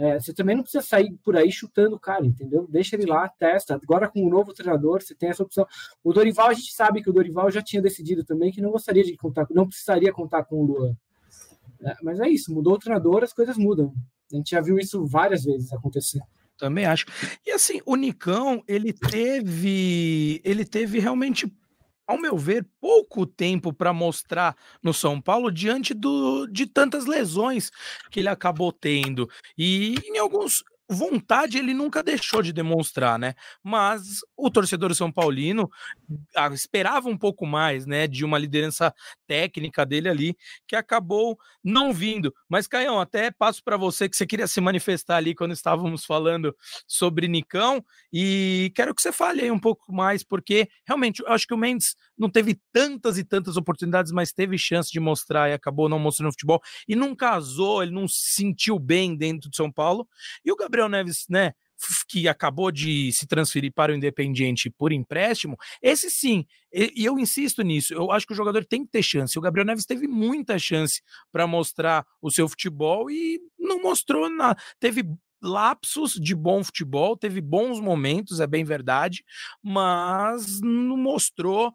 é, você também não precisa sair por aí chutando o cara, entendeu? Deixa ele lá, testa. Agora com o um novo treinador, você tem essa opção. O Dorival, a gente sabe que o Dorival já tinha decidido também que não gostaria de contar, não precisaria contar com o Luan. É, mas é isso, mudou o treinador, as coisas mudam. A gente já viu isso várias vezes acontecer. Também acho. E assim, o Nicão, ele teve, ele teve realmente ao meu ver, pouco tempo para mostrar no São Paulo diante do, de tantas lesões que ele acabou tendo. E em alguns vontade ele nunca deixou de demonstrar, né? Mas o torcedor São Paulino ah, esperava um pouco mais, né, de uma liderança técnica dele ali, que acabou não vindo. Mas Caião, até passo para você que você queria se manifestar ali quando estávamos falando sobre Nicão e quero que você fale aí um pouco mais porque realmente eu acho que o Mendes não teve tantas e tantas oportunidades, mas teve chance de mostrar e acabou não mostrando futebol e não casou, ele não se sentiu bem dentro de São Paulo. E o Gabriel Neves, né, que acabou de se transferir para o Independiente por empréstimo, esse sim, e eu insisto nisso, eu acho que o jogador tem que ter chance. O Gabriel Neves teve muita chance para mostrar o seu futebol e não mostrou nada. Teve lapsos de bom futebol, teve bons momentos, é bem verdade, mas não mostrou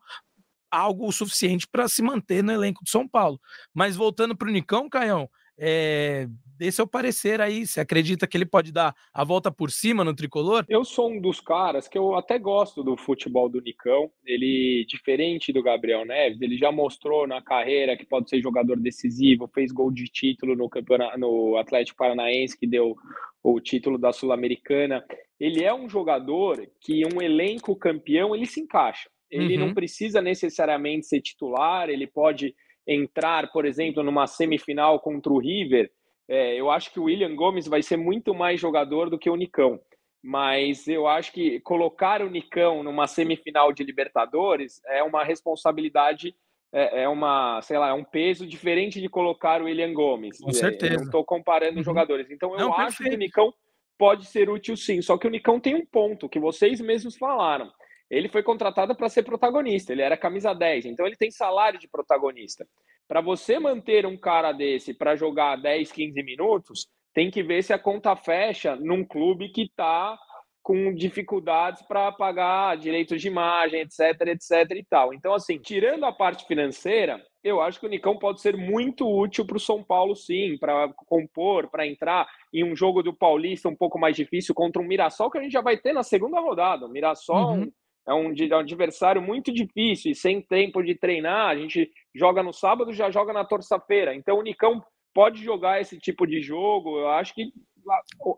algo suficiente para se manter no elenco de São Paulo. Mas voltando para o Nicão, Caião, é, dê seu parecer aí. Você acredita que ele pode dar a volta por cima no tricolor? Eu sou um dos caras que eu até gosto do futebol do Nicão. Ele, diferente do Gabriel Neves, ele já mostrou na carreira que pode ser jogador decisivo, fez gol de título no, campeonato, no Atlético Paranaense, que deu o título da Sul-Americana. Ele é um jogador que um elenco campeão ele se encaixa. Ele uhum. não precisa necessariamente ser titular, ele pode entrar, por exemplo, numa semifinal contra o River, é, eu acho que o William Gomes vai ser muito mais jogador do que o Nicão. Mas eu acho que colocar o Nicão numa semifinal de Libertadores é uma responsabilidade, é, é uma, sei lá, é um peso diferente de colocar o William Gomes. Com certeza. Eu não estou comparando uhum. jogadores. Então eu não, acho perfeito. que o Nicão pode ser útil sim. Só que o Nicão tem um ponto que vocês mesmos falaram ele foi contratado para ser protagonista, ele era camisa 10, então ele tem salário de protagonista. Para você manter um cara desse para jogar 10, 15 minutos, tem que ver se a conta fecha num clube que está com dificuldades para pagar direitos de imagem, etc, etc e tal. Então, assim, tirando a parte financeira, eu acho que o Nicão pode ser muito útil para o São Paulo, sim, para compor, para entrar em um jogo do Paulista um pouco mais difícil contra um Mirassol que a gente já vai ter na segunda rodada. O Mirassol uhum é um, é um adversário muito difícil e sem tempo de treinar. A gente joga no sábado, já joga na terça-feira. Então o Nicão pode jogar esse tipo de jogo. Eu acho que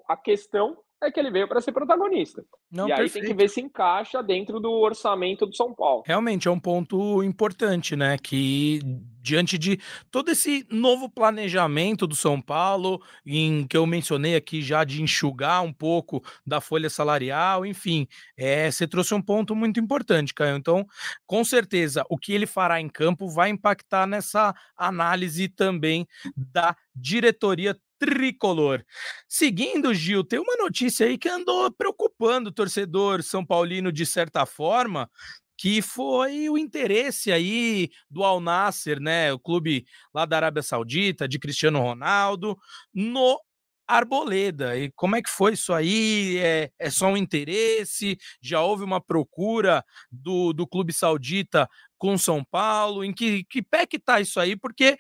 a questão é que ele veio para ser protagonista. Não, e aí perfeito. tem que ver se encaixa dentro do orçamento do São Paulo. Realmente é um ponto importante, né? Que diante de todo esse novo planejamento do São Paulo, em que eu mencionei aqui já de enxugar um pouco da folha salarial, enfim, é, você trouxe um ponto muito importante, Caio. Então, com certeza, o que ele fará em campo vai impactar nessa análise também da diretoria tricolor. Seguindo, Gil, tem uma notícia aí que andou preocupando o torcedor são paulino de certa forma, que foi o interesse aí do Al Nasser, né, o clube lá da Arábia Saudita, de Cristiano Ronaldo, no Arboleda. E como é que foi isso aí? É, é só um interesse? Já houve uma procura do, do clube saudita com São Paulo? Em que, que pé que tá isso aí? Porque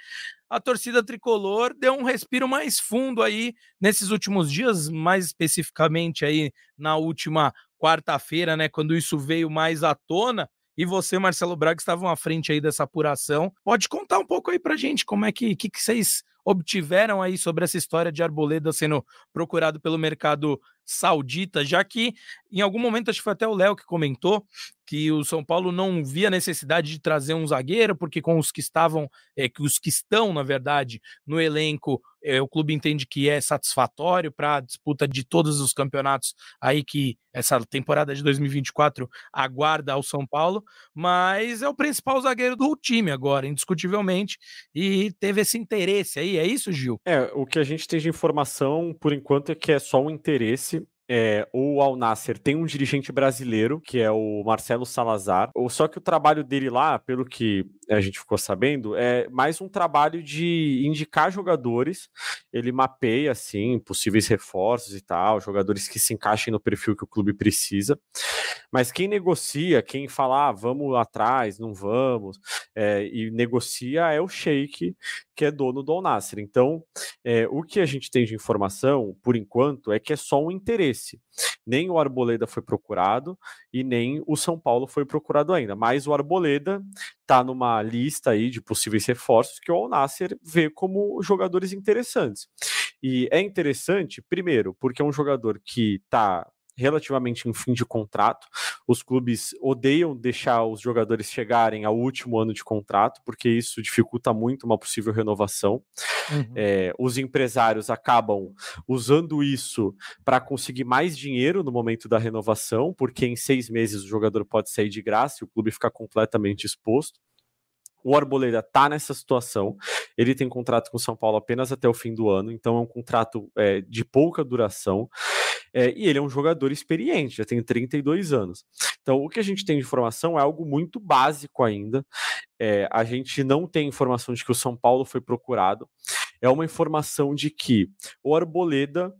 a torcida tricolor deu um respiro mais fundo aí nesses últimos dias, mais especificamente aí na última quarta-feira, né, quando isso veio mais à tona. E você, Marcelo Braga, estavam à frente aí dessa apuração. Pode contar um pouco aí pra gente como é que, que, que vocês obtiveram aí sobre essa história de Arboleda sendo procurado pelo mercado saudita, já que em algum momento, acho que foi até o Léo que comentou que o São Paulo não via necessidade de trazer um zagueiro, porque com os que estavam, é, que os que estão, na verdade, no elenco, é, o clube entende que é satisfatório para a disputa de todos os campeonatos aí que essa temporada de 2024 aguarda ao São Paulo, mas é o principal zagueiro do time agora, indiscutivelmente, e teve esse interesse aí, é isso, Gil? É, o que a gente tem de informação, por enquanto, é que é só um interesse é, o Al Nasser tem um dirigente brasileiro, que é o Marcelo Salazar. Só que o trabalho dele lá, pelo que a gente ficou sabendo, é mais um trabalho de indicar jogadores. Ele mapeia, assim, possíveis reforços e tal, jogadores que se encaixem no perfil que o clube precisa. Mas quem negocia, quem fala, ah, vamos atrás, não vamos, é, e negocia é o Sheik, que é dono do Al Nasser. Então, é, o que a gente tem de informação, por enquanto, é que é só um interesse. Nem o Arboleda foi procurado e nem o São Paulo foi procurado ainda. Mas o Arboleda está numa lista aí de possíveis reforços que o Al Nasser vê como jogadores interessantes. E é interessante, primeiro, porque é um jogador que está relativamente em fim de contrato. Os clubes odeiam deixar os jogadores chegarem ao último ano de contrato, porque isso dificulta muito uma possível renovação. Uhum. É, os empresários acabam usando isso para conseguir mais dinheiro no momento da renovação, porque em seis meses o jogador pode sair de graça e o clube fica completamente exposto. O Arboleda está nessa situação. Ele tem contrato com o São Paulo apenas até o fim do ano, então é um contrato é, de pouca duração. É, e ele é um jogador experiente, já tem 32 anos. Então, o que a gente tem de informação é algo muito básico ainda. É, a gente não tem informação de que o São Paulo foi procurado. É uma informação de que o Arboleda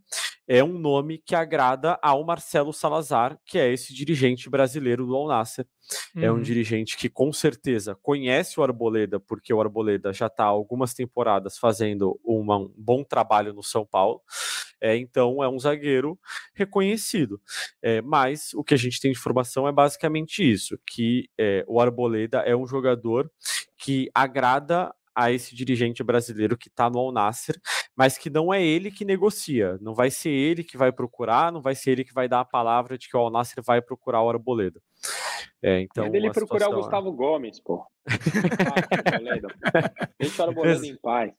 é um nome que agrada ao Marcelo Salazar, que é esse dirigente brasileiro do Al Nasser. Uhum. É um uhum. dirigente que com certeza conhece o Arboleda, porque o Arboleda já está há algumas temporadas fazendo uma, um bom trabalho no São Paulo. É, então é um zagueiro reconhecido. É, mas o que a gente tem de informação é basicamente isso: que é, o Arboleda é um jogador que agrada a esse dirigente brasileiro que está no Al Nasser, mas que não é ele que negocia, não vai ser ele que vai procurar, não vai ser ele que vai dar a palavra de que o Al Nasser vai procurar o Arboleda. É, então, é dele procurar o é Gustavo Gomes, pô. Deixa o Arboleda em paz.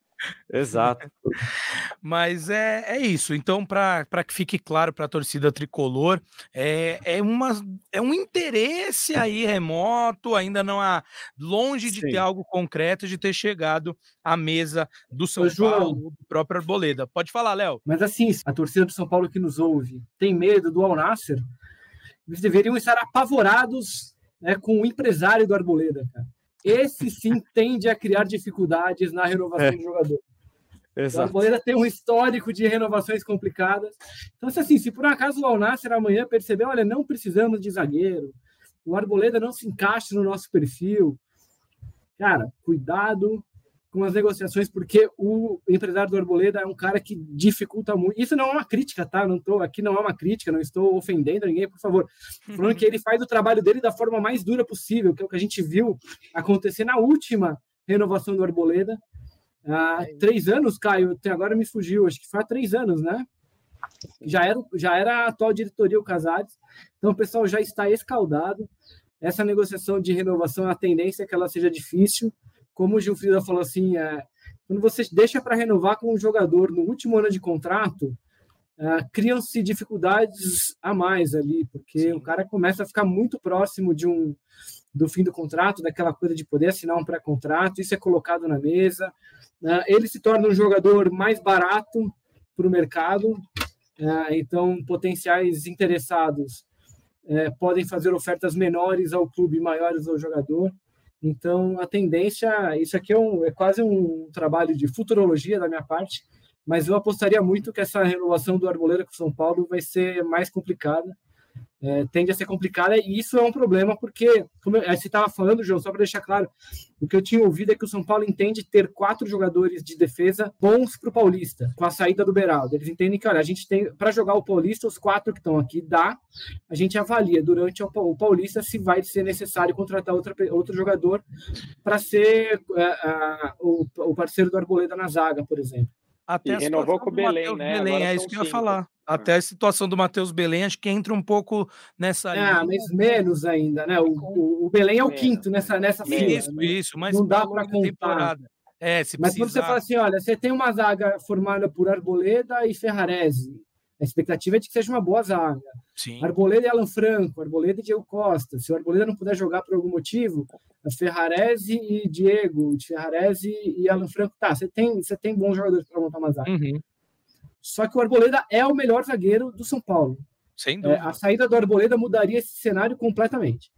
Exato. Mas é, é isso. Então, para que fique claro para a torcida tricolor, é, é, uma, é um interesse aí remoto, ainda não há longe de Sim. ter algo concreto, de ter chegado à mesa do São Ô, Paulo, do próprio Arboleda. Pode falar, Léo. Mas assim, a torcida do São Paulo que nos ouve tem medo do Alnasser, eles deveriam estar apavorados né, com o empresário do Arboleda, cara. Esse sim tende a criar dificuldades na renovação é. do jogador. Exato. O Arboleda tem um histórico de renovações complicadas. Então, se assim, se por acaso o Alnasser amanhã perceber, olha, não precisamos de zagueiro, o Arboleda não se encaixa no nosso perfil, cara, cuidado com as negociações, porque o empresário do Arboleda é um cara que dificulta muito. Isso não é uma crítica, tá? Não tô, aqui não é uma crítica, não estou ofendendo ninguém, por favor. Falando que ele faz o trabalho dele da forma mais dura possível, que é o que a gente viu acontecer na última renovação do Arboleda. Há três anos, Caio, até agora me fugiu, acho que foi há três anos, né? Já era, já era a atual diretoria, o Casares. Então o pessoal já está escaldado. Essa negociação de renovação, a tendência é que ela seja difícil como o Gilfrida falou assim, é, quando você deixa para renovar com um jogador no último ano de contrato, é, criam-se dificuldades a mais ali, porque Sim. o cara começa a ficar muito próximo de um do fim do contrato, daquela coisa de poder assinar um pré-contrato, isso é colocado na mesa. É, ele se torna um jogador mais barato para o mercado, é, então potenciais interessados é, podem fazer ofertas menores ao clube, maiores ao jogador. Então, a tendência, isso aqui é, um, é quase um trabalho de futurologia da minha parte, mas eu apostaria muito que essa renovação do Arboleda com São Paulo vai ser mais complicada é, tende a ser complicada e isso é um problema porque, como você estava falando, João, só para deixar claro, o que eu tinha ouvido é que o São Paulo entende ter quatro jogadores de defesa bons para o Paulista, com a saída do Beraldo. Eles entendem que, olha, a gente tem, para jogar o Paulista, os quatro que estão aqui dá, a gente avalia durante o Paulista se vai ser necessário contratar outra, outro jogador para ser é, a, o, o parceiro do Arboleda na zaga, por exemplo. Até e renovou com o Belém, né? Belém, é isso que eu ia falar. Até a situação do Matheus Belém, acho que entra um pouco nessa. Ah, mas menos ainda, né? O, o, o Belém é o quinto nessa, nessa fila. Isso, né? isso, mas não dá para contar. Temporada. É, se mas quando você fala assim, olha, você tem uma zaga formada por Arboleda e Ferrarese, a expectativa é de que seja uma boa zaga. Sim. Arboleda e Alan Franco, Arboleda e Diego Costa. Se o Arboleda não puder jogar por algum motivo, Ferrarese e Diego, Ferrarese e Alan Franco, tá, você tem, você tem bons jogadores para montar uma zaga. Uhum. Só que o Arboleda é o melhor zagueiro do São Paulo. Sem dúvida. É, a saída do Arboleda mudaria esse cenário completamente.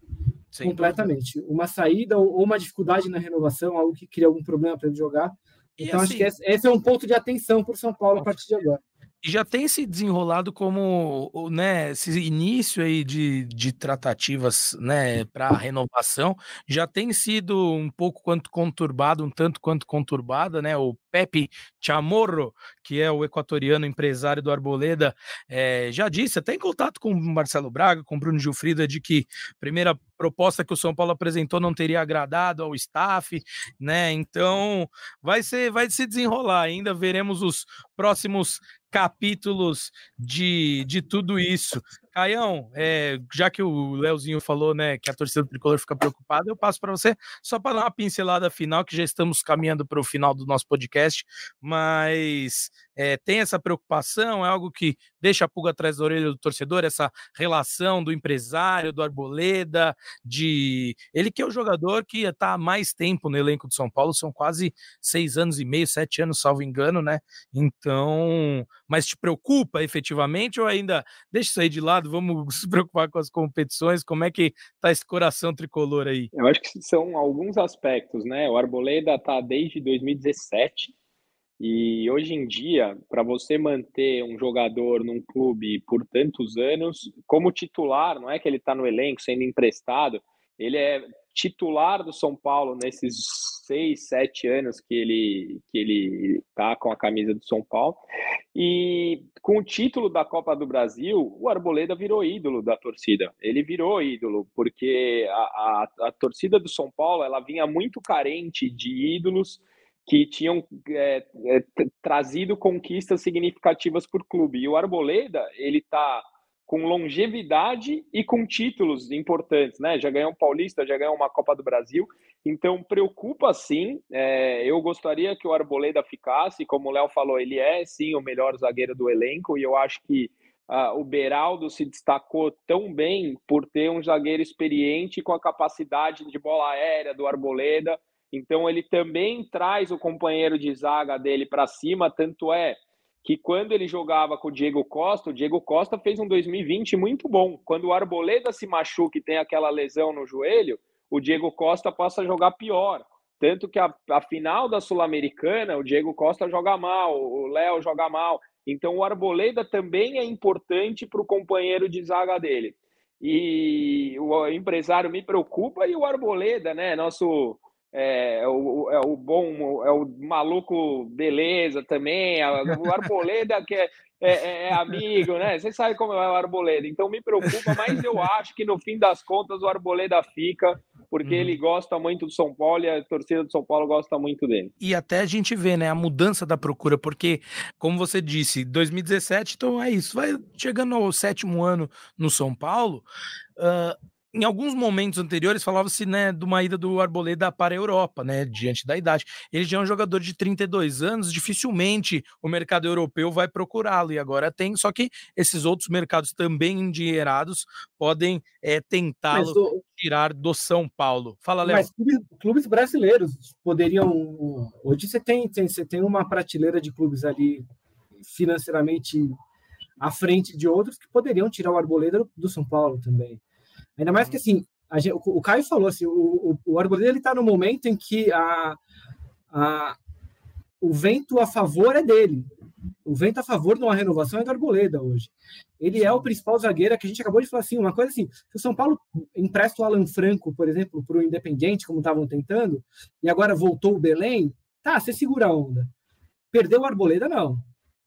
Sem completamente. Dúvida. Uma saída ou uma dificuldade na renovação, algo que cria algum problema para ele jogar. Então, assim, acho que esse, é um ponto de atenção para o São Paulo a partir de agora. E já tem se desenrolado como, né, esse início aí de, de tratativas, né, para renovação, já tem sido um pouco quanto conturbado, um tanto quanto conturbada, né, o Pepe Chamorro, que é o equatoriano empresário do Arboleda, é, já disse, até em contato com o Marcelo Braga, com o Bruno Gilfrida, de que a primeira proposta que o São Paulo apresentou não teria agradado ao staff, né? Então vai ser, vai se desenrolar. Ainda veremos os próximos capítulos de, de tudo isso. Caião, é, já que o Leozinho falou né, que a torcida do tricolor fica preocupada, eu passo para você só para dar uma pincelada final, que já estamos caminhando para o final do nosso podcast, mas é, tem essa preocupação, é algo que deixa a pulga atrás da orelha do torcedor, essa relação do empresário, do Arboleda, de ele que é o jogador que está há mais tempo no elenco do São Paulo, são quase seis anos e meio, sete anos, salvo engano, né? Então, mas te preocupa efetivamente ou ainda deixa isso aí de lado, vamos se preocupar com as competições, como é que tá esse coração tricolor aí? Eu acho que são alguns aspectos, né? O Arboleda tá desde 2017 e hoje em dia, para você manter um jogador num clube por tantos anos, como titular, não é que ele está no elenco sendo emprestado, ele é titular do São Paulo nesses seis, sete anos que ele que ele está com a camisa do São Paulo. E com o título da Copa do Brasil, o Arboleda virou ídolo da torcida. Ele virou ídolo porque a, a, a torcida do São Paulo ela vinha muito carente de ídolos que tinham é, é, trazido conquistas significativas o clube. E o Arboleda, ele está com longevidade e com títulos importantes, né? Já ganhou um Paulista, já ganhou uma Copa do Brasil. Então, preocupa sim. É, eu gostaria que o Arboleda ficasse. Como o Léo falou, ele é sim o melhor zagueiro do elenco. E eu acho que uh, o Beraldo se destacou tão bem por ter um zagueiro experiente com a capacidade de bola aérea do Arboleda. Então ele também traz o companheiro de zaga dele para cima, tanto é que quando ele jogava com o Diego Costa, o Diego Costa fez um 2020 muito bom. Quando o Arboleda se machuca e tem aquela lesão no joelho, o Diego Costa passa a jogar pior. Tanto que a, a final da Sul-Americana, o Diego Costa joga mal, o Léo joga mal. Então o Arboleda também é importante para o companheiro de zaga dele. E o empresário me preocupa e o Arboleda, né? Nosso é, é, o, é o bom, é o maluco beleza também, o Arboleda que é, é, é, amigo, né? Você sabe como é o Arboleda, então me preocupa, mas eu acho que no fim das contas o Arboleda fica, porque uhum. ele gosta muito do São Paulo e a torcida do São Paulo gosta muito dele. E até a gente vê, né, a mudança da procura, porque, como você disse, 2017, então é isso, vai chegando ao sétimo ano no São Paulo. Uh, em alguns momentos anteriores falava-se né, de uma ida do Arboleda para a Europa, né, diante da idade. Ele já é um jogador de 32 anos, dificilmente o mercado europeu vai procurá-lo, e agora tem, só que esses outros mercados também endinheirados podem é, tentá-lo o... tirar do São Paulo. Fala, Léo. Mas clubes, clubes, brasileiros poderiam. Hoje você tem, tem, você tem uma prateleira de clubes ali financeiramente à frente de outros que poderiam tirar o Arboleda do São Paulo também. Ainda mais que assim, gente, o, o, Caio falou assim, o, o, o Arboleda está no momento em que a, a, o vento a favor é dele. O vento a favor de uma renovação é do Arboleda hoje. Ele é o principal zagueiro, que a gente acabou de falar assim, uma coisa assim, se o São Paulo empresta o Alan Franco, por exemplo, para o Independente, como estavam tentando, e agora voltou o Belém, tá, você segura a onda. Perdeu o Arboleda, não.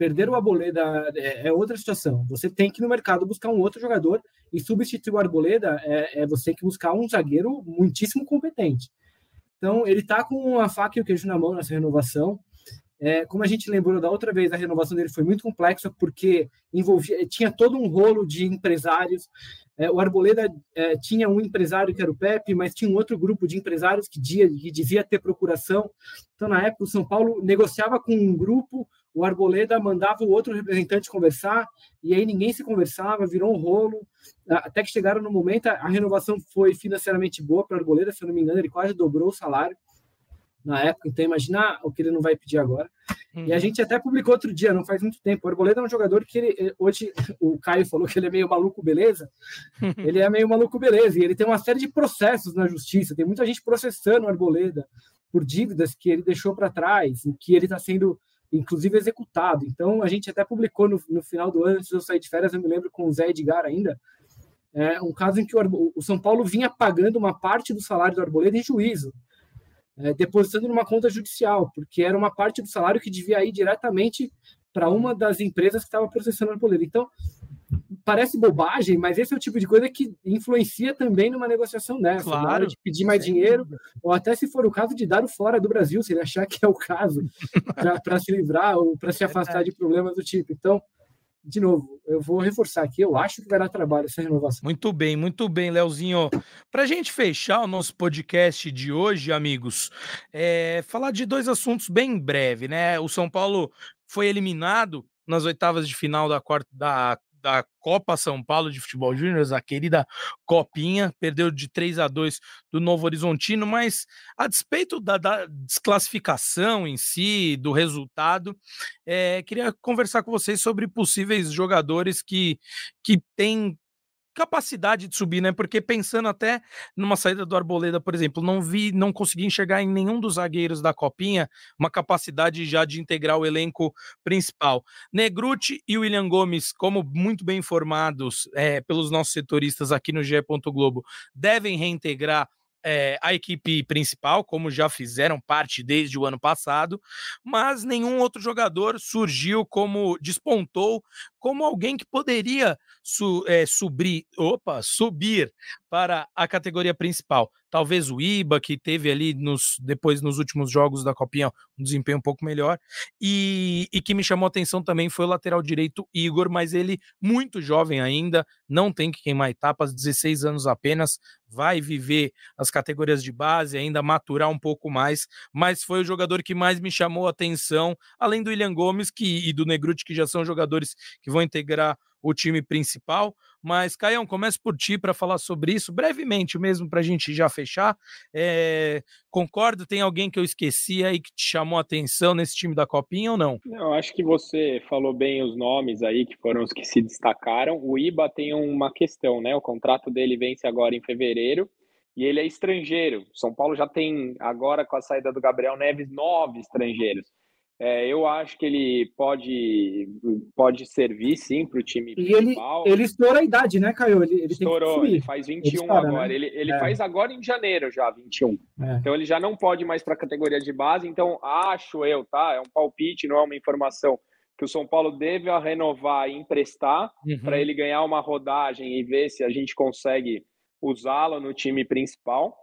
Perder o Arboleda é, é, outra situação. Você tem que ir no mercado buscar um outro jogador e substituir o Arboleda é, é você que buscar um zagueiro muitíssimo competente. Então, ele está com a faca e o queijo na mão nessa renovação. É, como a gente lembrou da outra vez, a renovação dele foi muito complexa porque envolvia, tinha todo um rolo de empresários. É, o Arboleda é, tinha um empresário que era o Pepe, mas tinha um outro grupo de empresários que, dia, que dizia ter procuração. Então, na época, o São Paulo negociava com um grupo, o Arboleda mandava o outro representante conversar, e aí ninguém se conversava, virou um rolo, até que chegaram no momento, a renovação foi financeiramente boa para o Arboleda, se eu não me engano, ele quase dobrou o salário na época, então imagina o que ele não vai pedir agora. Uhum. E a uhum. gente até publicou outro dia, não faz muito tempo, o Arboleda é um jogador que ele, eh, hoje, o Caio falou que ele é meio maluco, beleza? ele é meio maluco, beleza, e ele tem uma série de processos na justiça, tem muita gente processando o Arboleda por dívidas que ele deixou para trás, e que ele está sendo inclusive executado. Então, a gente até publicou no, no final do ano, antes de eu sair de férias, eu me lembro com o Zé Edgar ainda, é, um caso em que o, o, São Paulo vinha pagando uma parte do salário do Arboleda em juízo, é, depositando numa conta judicial, porque era uma parte do salário que devia ir diretamente para uma das empresas que estava processando o Arboleda. Então, parece bobagem, mas esse é o tipo de coisa que influencia também numa negociação dessa, claro, na hora de pedir mais dinheiro, ou até se for o caso de dar o fora do Brasil, se ele achar que é o caso, para se livrar ou para se afastar de problemas do tipo. Então, de novo, eu vou reforçar aqui, eu acho que vai dar trabalho essa renovação. Muito bem, muito bem, Leozinho. Para a gente fechar o nosso podcast de hoje, amigos, é falar de dois assuntos bem breve, né? O São Paulo foi eliminado nas oitavas de final da, quarta, da da Copa São Paulo de Futebol Júnior, a querida Copinha, perdeu de 3 a 2 do Novo Horizontino, mas a despeito da, da desclassificação em si, do resultado, é, queria conversar com vocês sobre possíveis jogadores que, que têm capacidade de subir, né? Porque pensando até numa saída do Arboleda, por exemplo, não vi, não consegui enxergar em nenhum dos zagueiros da Copinha uma capacidade já de integrar o elenco principal. Negruti e William Gomes, como muito bem informados é, pelos nossos setoristas aqui no GE. Globo, devem reintegrar é, a equipe principal, como já fizeram parte desde o ano passado, mas nenhum outro jogador surgiu como despontou como alguém que poderia su, é, subir, opa, subir para a categoria principal. Talvez o Iba, que teve ali nos, depois nos últimos jogos da Copinha um desempenho um pouco melhor, e, e que me chamou atenção também foi o lateral direito Igor, mas ele muito jovem ainda, não tem que queimar etapas, 16 anos apenas, vai viver as categorias de base, ainda maturar um pouco mais, mas foi o jogador que mais me chamou atenção, além do William Gomes que, e do Negruti, que já são jogadores que vão integrar o time principal. Mas, Caião, começo por ti para falar sobre isso, brevemente mesmo, para a gente já fechar. É, concordo? Tem alguém que eu esqueci aí que te chamou a atenção nesse time da Copinha ou não? Eu acho que você falou bem os nomes aí, que foram os que se destacaram. O Iba tem uma questão, né? O contrato dele vence agora em fevereiro e ele é estrangeiro. São Paulo já tem, agora com a saída do Gabriel Neves, nove estrangeiros. É, eu acho que ele pode, pode servir sim para o time e principal. Ele, ele estoura a idade, né, Caio? Ele, ele Estourou, ele faz 21 ele estoura, agora. Né? Ele, ele é. faz agora em janeiro já, 21. É. Então ele já não pode mais para a categoria de base. Então acho eu, tá? É um palpite, não é uma informação que o São Paulo deve renovar e emprestar uhum. para ele ganhar uma rodagem e ver se a gente consegue usá-lo no time principal.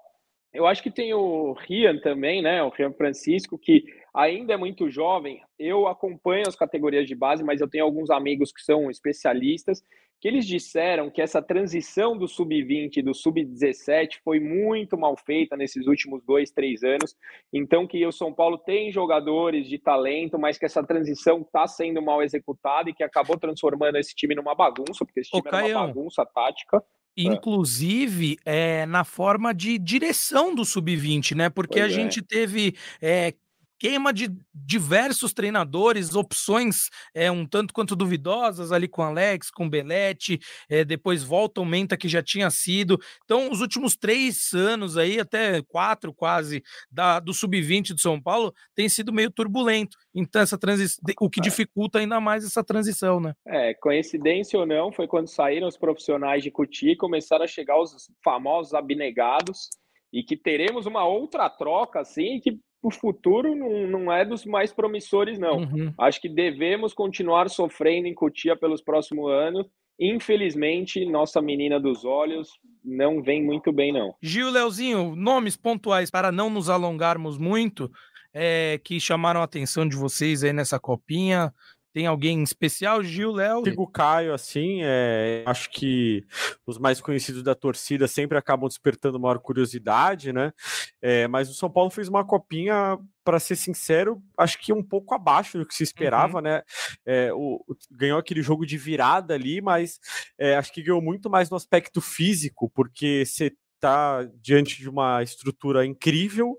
Eu acho que tem o Rian também, né? O Rian Francisco, que ainda é muito jovem. Eu acompanho as categorias de base, mas eu tenho alguns amigos que são especialistas que eles disseram que essa transição do sub-20 e do sub-17 foi muito mal feita nesses últimos dois, três anos. Então, que o São Paulo tem jogadores de talento, mas que essa transição está sendo mal executada e que acabou transformando esse time numa bagunça, porque esse time Ô, era uma bagunça tática. É. inclusive é, na forma de direção do sub-20, né? Porque pois a é. gente teve é, queima de diversos treinadores, opções é, um tanto quanto duvidosas ali com Alex, com Belete, é, depois volta o Menta que já tinha sido. Então, os últimos três anos aí, até quatro quase, da, do sub-20 de São Paulo, tem sido meio turbulento. Então, essa transição, o que é. dificulta ainda mais essa transição, né? É, coincidência ou não, foi quando saíram os profissionais de Cuti e começaram a chegar os famosos abnegados e que teremos uma outra troca, assim, que o futuro não, não é dos mais promissores, não. Uhum. Acho que devemos continuar sofrendo em Cotia pelos próximos anos. Infelizmente, nossa menina dos olhos não vem muito bem, não. Gil Leozinho, nomes pontuais para não nos alongarmos muito, é, que chamaram a atenção de vocês aí nessa copinha. Tem alguém especial, Gil, Léo? Sigo o Caio, assim, é, acho que os mais conhecidos da torcida sempre acabam despertando maior curiosidade, né? É, mas o São Paulo fez uma copinha, para ser sincero, acho que um pouco abaixo do que se esperava, uhum. né? É, o, ganhou aquele jogo de virada ali, mas é, acho que ganhou muito mais no aspecto físico, porque você está diante de uma estrutura incrível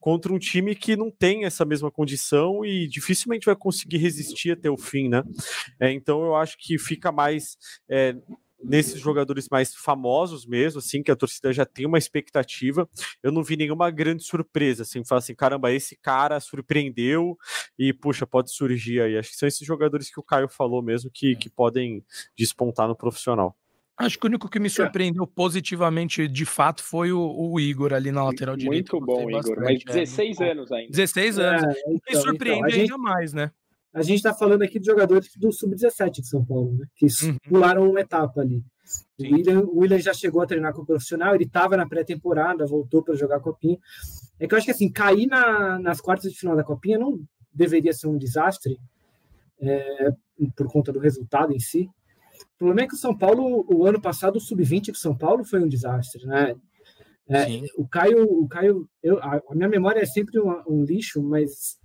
contra um time que não tem essa mesma condição e dificilmente vai conseguir resistir até o fim, né? É, então eu acho que fica mais é, nesses jogadores mais famosos mesmo, assim, que a torcida já tem uma expectativa, eu não vi nenhuma grande surpresa, assim, falar assim, caramba, esse cara surpreendeu e, puxa, pode surgir aí. Acho que são esses jogadores que o Caio falou mesmo que, que podem despontar no profissional. Acho que o único que me é. surpreendeu positivamente, de fato, foi o, o Igor ali na lateral direita. Muito bom, Igor. Mas 16 é, anos ainda. 16 anos. É, então, me surpreende então, ainda gente, mais, né? A gente está falando aqui de jogadores do Sub-17 de São Paulo, né? Que uhum. pularam uma etapa ali. O William, o William, já chegou a treinar com o profissional, ele estava na pré-temporada, voltou para jogar a Copinha. É que eu acho que assim, cair na, nas quartas de final da Copinha não deveria ser um desastre é, por conta do resultado em si. O problema é que o São Paulo, o ano passado, o sub-20 do São Paulo foi um desastre, né? É, o Caio, o Caio eu, a, minha memória é sempre um, um lixo, mas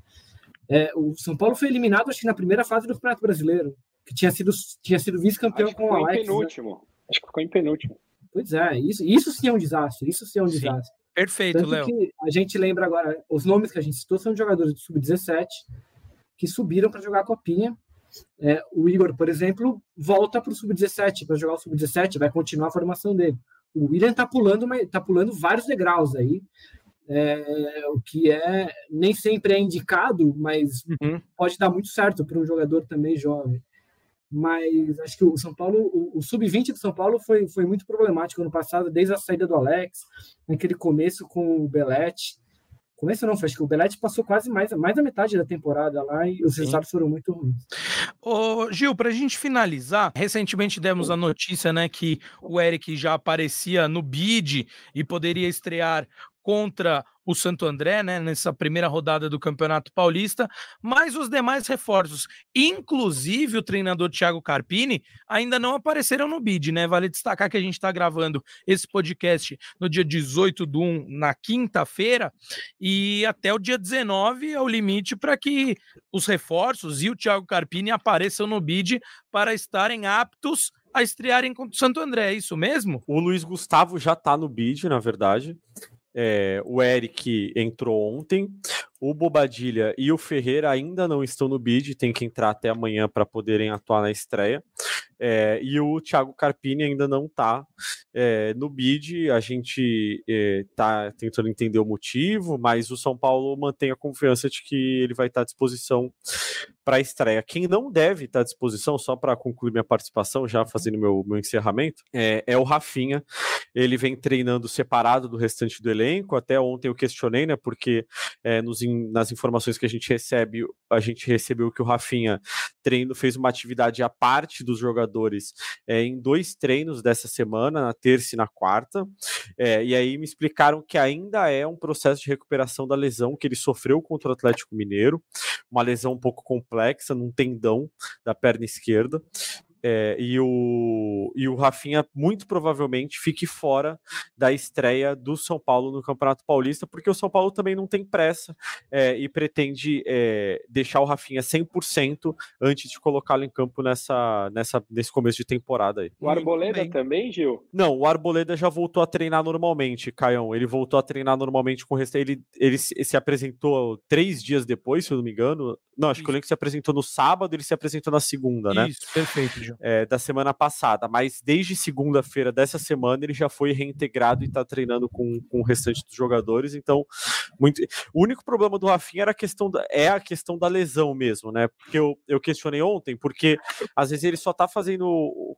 é, o São Paulo foi eliminado, acho que na primeira fase do Campeonato Brasileiro, que tinha sido, tinha sido vice-campeão com o Alex. Em né? penúltimo. Né? Acho que ficou em penúltimo. Pois é, isso, isso sim é um desastre. Isso sim é um sim. desastre. Perfeito, Léo. A gente lembra agora, os nomes que a gente citou são de jogadores do Sub-17 que subiram para jogar a Copinha é, o Igor, por exemplo, volta para o sub-17 para jogar o sub-17, vai continuar a formação dele. O William está pulando, tá pulando vários degraus aí, é, o que é nem sempre é indicado, mas uhum. pode dar muito certo para um jogador também jovem. Mas acho que o São Paulo, o, o sub-20 do São Paulo foi, foi muito problemático ano passado, desde a saída do Alex, naquele começo com o Belete. Começo não, acho que o Belete passou quase mais, mais da metade da temporada lá e os Sim. resultados foram muito ruins. Ô, Gil, para a gente finalizar, recentemente demos a notícia né, que o Eric já aparecia no bid e poderia estrear contra o Santo André, né, nessa primeira rodada do Campeonato Paulista, mas os demais reforços, inclusive o treinador Thiago Carpini, ainda não apareceram no bid, né? Vale destacar que a gente está gravando esse podcast no dia 18 do 1, na quinta-feira, e até o dia 19 é o limite para que os reforços e o Thiago Carpini apareçam no bid para estarem aptos a estrearem contra o Santo André, é isso mesmo? O Luiz Gustavo já está no bid, na verdade. É, o Eric entrou ontem, o Bobadilha e o Ferreira ainda não estão no bid, tem que entrar até amanhã para poderem atuar na estreia. É, e o Thiago Carpini ainda não está é, no bid. A gente está é, tentando entender o motivo, mas o São Paulo mantém a confiança de que ele vai estar tá à disposição para a estreia. Quem não deve estar tá à disposição, só para concluir minha participação, já fazendo meu, meu encerramento, é, é, o Rafinha. Ele vem treinando separado do restante do elenco. Até ontem eu questionei, né? Porque é, nos, nas informações que a gente recebe, a gente recebeu que o Rafinha treino fez uma atividade à parte dos jogadores jogadores é, em dois treinos dessa semana, na terça e na quarta. É, e aí me explicaram que ainda é um processo de recuperação da lesão que ele sofreu contra o Atlético Mineiro, uma lesão um pouco complexa num tendão da perna esquerda. É, e, o, e o Rafinha muito provavelmente fique fora da estreia do São Paulo no Campeonato Paulista, porque o São Paulo também não tem pressa é, e pretende é, deixar o Rafinha 100% antes de colocá-lo em campo nessa, nessa, nesse começo de temporada aí. O Arboleda também, Gil? Não, o Arboleda já voltou a treinar normalmente, Caião. Ele voltou a treinar normalmente com o resto. Ele, ele se apresentou três dias depois, se eu não me engano. Não, acho Isso. que o elenco se apresentou no sábado, ele se apresentou na segunda, né? Isso, perfeito, É, da semana passada, mas desde segunda-feira dessa semana ele já foi reintegrado e está treinando com, com o restante dos jogadores. Então, muito... o único problema do Rafinha era a questão da, é a questão da lesão mesmo, né? Porque eu, eu questionei ontem, porque às vezes ele só está fazendo.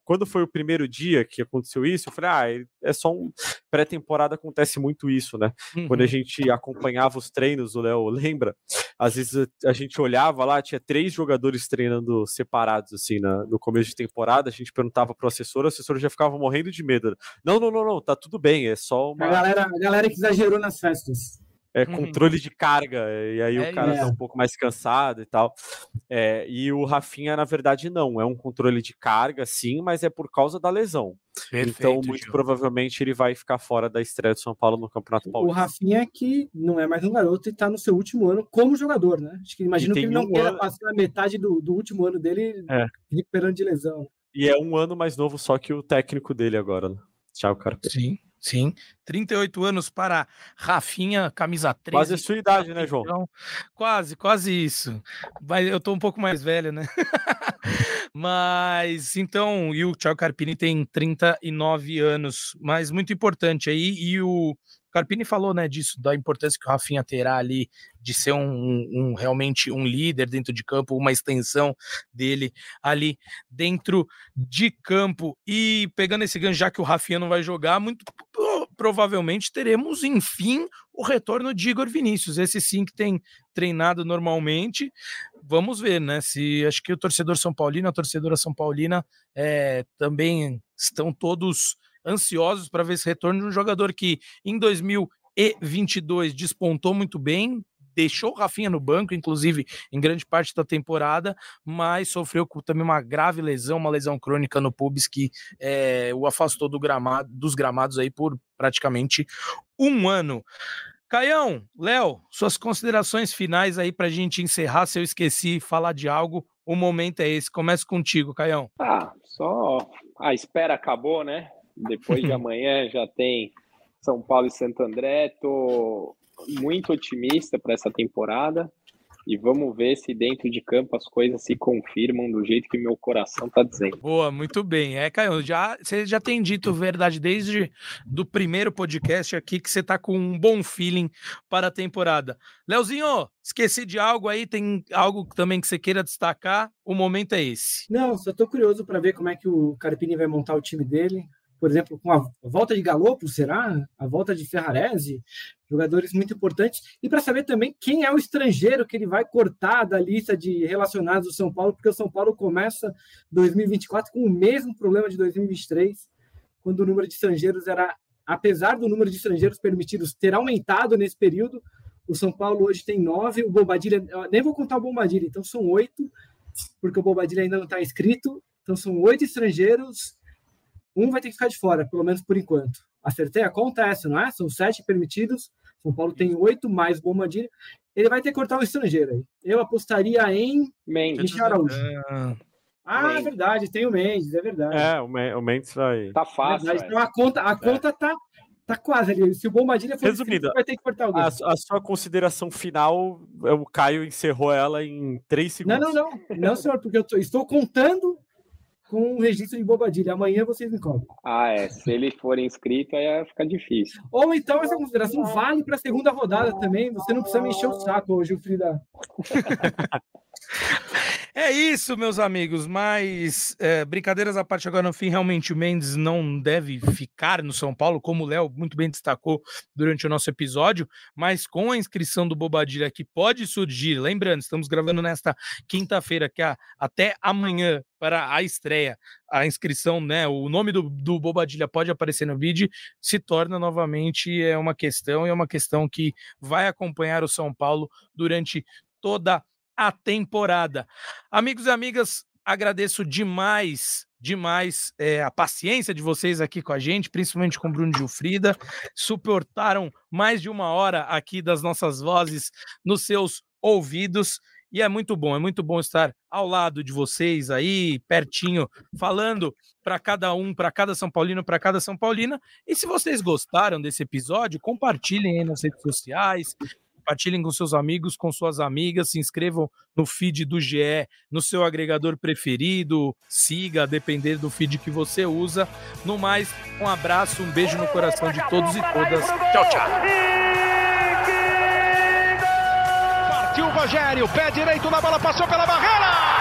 Quando foi o primeiro dia que aconteceu isso, eu falei, ah, é só um pré-temporada acontece muito isso, né? Uhum. Quando a uhum. gente acompanhava os treinos, o Léo lembra? Às vezes a gente olhava lá, tinha três jogadores treinando separados, assim, na, no começo de temporada a gente perguntava pro assessor, o assessor já ficava morrendo de medo. Não, não, não, não, tá tudo bem, é só uma. A galera, a galera que exagerou nas festas. É, uhum. controle de carga, e aí é, o cara é. tá um pouco mais cansado e tal. É, e o Rafinha, na verdade, não. É um controle de carga, sim, mas é por causa da lesão. Perfeito, então, muito Gil. provavelmente, ele vai ficar fora da estreia do São Paulo no Campeonato Paulista. O Rafinha, que não é mais um garoto e está no seu último ano como jogador, né? Acho que imagino que ele não um queira ano... passar a metade do, do último ano dele é. recuperando de lesão. E é um ano mais novo só que o técnico dele agora, né? Tchau, cara. Sim. Sim, 38 anos para Rafinha, camisa 13. Quase a sua idade, né, João? Então, quase, quase isso. Mas eu tô um pouco mais velho, né? mas então, e o Thiago Carpini tem 39 anos, mas muito importante aí. E o Carpini falou, né, disso, da importância que o Rafinha terá ali de ser um, um, realmente um líder dentro de campo, uma extensão dele ali dentro de campo. E pegando esse gancho, já que o Rafinha não vai jogar, muito provavelmente teremos, enfim, o retorno de Igor Vinícius. Esse sim que tem treinado normalmente. Vamos ver, né? Se acho que o torcedor São Paulino, a torcedora São Paulina é, também estão todos ansiosos para ver esse retorno de um jogador que em 2022 despontou muito bem, deixou o Rafinha no banco, inclusive em grande parte da temporada, mas sofreu também uma grave lesão, uma lesão crônica no pubis que é, o afastou do gramado, dos gramados aí por praticamente um ano. Caião, Léo, suas considerações finais aí para a gente encerrar. Se eu esqueci falar de algo, o momento é esse. Começa contigo, Caião. Ah, só a espera acabou, né? Depois de amanhã já tem São Paulo e Santo André. Tô muito otimista para essa temporada e vamos ver se dentro de campo as coisas se confirmam do jeito que meu coração está dizendo. Boa, muito bem. É, Caio, já, você já tem dito verdade desde do primeiro podcast aqui que você está com um bom feeling para a temporada. Leozinho, esqueci de algo aí? Tem algo também que você queira destacar? O momento é esse. Não, só estou curioso para ver como é que o Carpini vai montar o time dele por exemplo, com a volta de Galopo, será? A volta de Ferrarese, jogadores muito importantes. E para saber também quem é o estrangeiro que ele vai cortar da lista de relacionados do São Paulo, porque o São Paulo começa 2024 com o mesmo problema de 2023, quando o número de estrangeiros era, apesar do número de estrangeiros permitidos ter aumentado nesse período, o São Paulo hoje tem nove, o Bobadilha, nem vou contar o Bobadilha, então são oito, porque o Bobadilha ainda não está inscrito, então são oito estrangeiros um vai ter que ficar de fora, pelo menos por enquanto. Acertei a conta é essa, não é? São sete permitidos. São Paulo tem oito mais Bombadilha. Ele vai ter que cortar o estrangeiro aí. Eu apostaria em Mendes. Michel Araújo. É... Ah, Mendes. é verdade, tem o Mendes, é verdade. É, o Mendes vai. Tá fácil. É então a conta, a é. conta tá, tá quase ali. Se o Bombadilha for Resumida, vai ter que cortar alguém. A, a, sua consideração final, o Caio encerrou ela em três segundos. Não, não, não. Não, senhor, porque eu tô, estou contando com um registro de bobadilha. Amanhã vocês me cobram. Ah, é. Se ele for inscrito, aí vai ficar difícil. Ou então essa consideração vale para a segunda rodada também. Você não precisa me encher o saco hoje, o Frida. É isso, meus amigos, mas é, brincadeiras à parte agora no fim, realmente o Mendes não deve ficar no São Paulo, como o Léo muito bem destacou durante o nosso episódio, mas com a inscrição do Bobadilha que pode surgir, lembrando, estamos gravando nesta quinta-feira, que é até amanhã para a estreia, a inscrição, né, o nome do, do Bobadilha pode aparecer no vídeo, se torna novamente é uma questão, e é uma questão que vai acompanhar o São Paulo durante toda a temporada. Amigos e amigas, agradeço demais, demais é, a paciência de vocês aqui com a gente, principalmente com o Bruno Gilfrida. Suportaram mais de uma hora aqui das nossas vozes nos seus ouvidos. E é muito bom, é muito bom estar ao lado de vocês aí, pertinho, falando para cada um, para cada São Paulino, para cada São Paulina. E se vocês gostaram desse episódio, compartilhem aí nas redes sociais, compartilhem com seus amigos, com suas amigas, se inscrevam no feed do GE, no seu agregador preferido, siga, a depender do feed que você usa. No mais, um abraço, um beijo no coração de todos e todas. Tchau, tchau. Partiu o Rogério, pé direito na bola, passou pela barreira!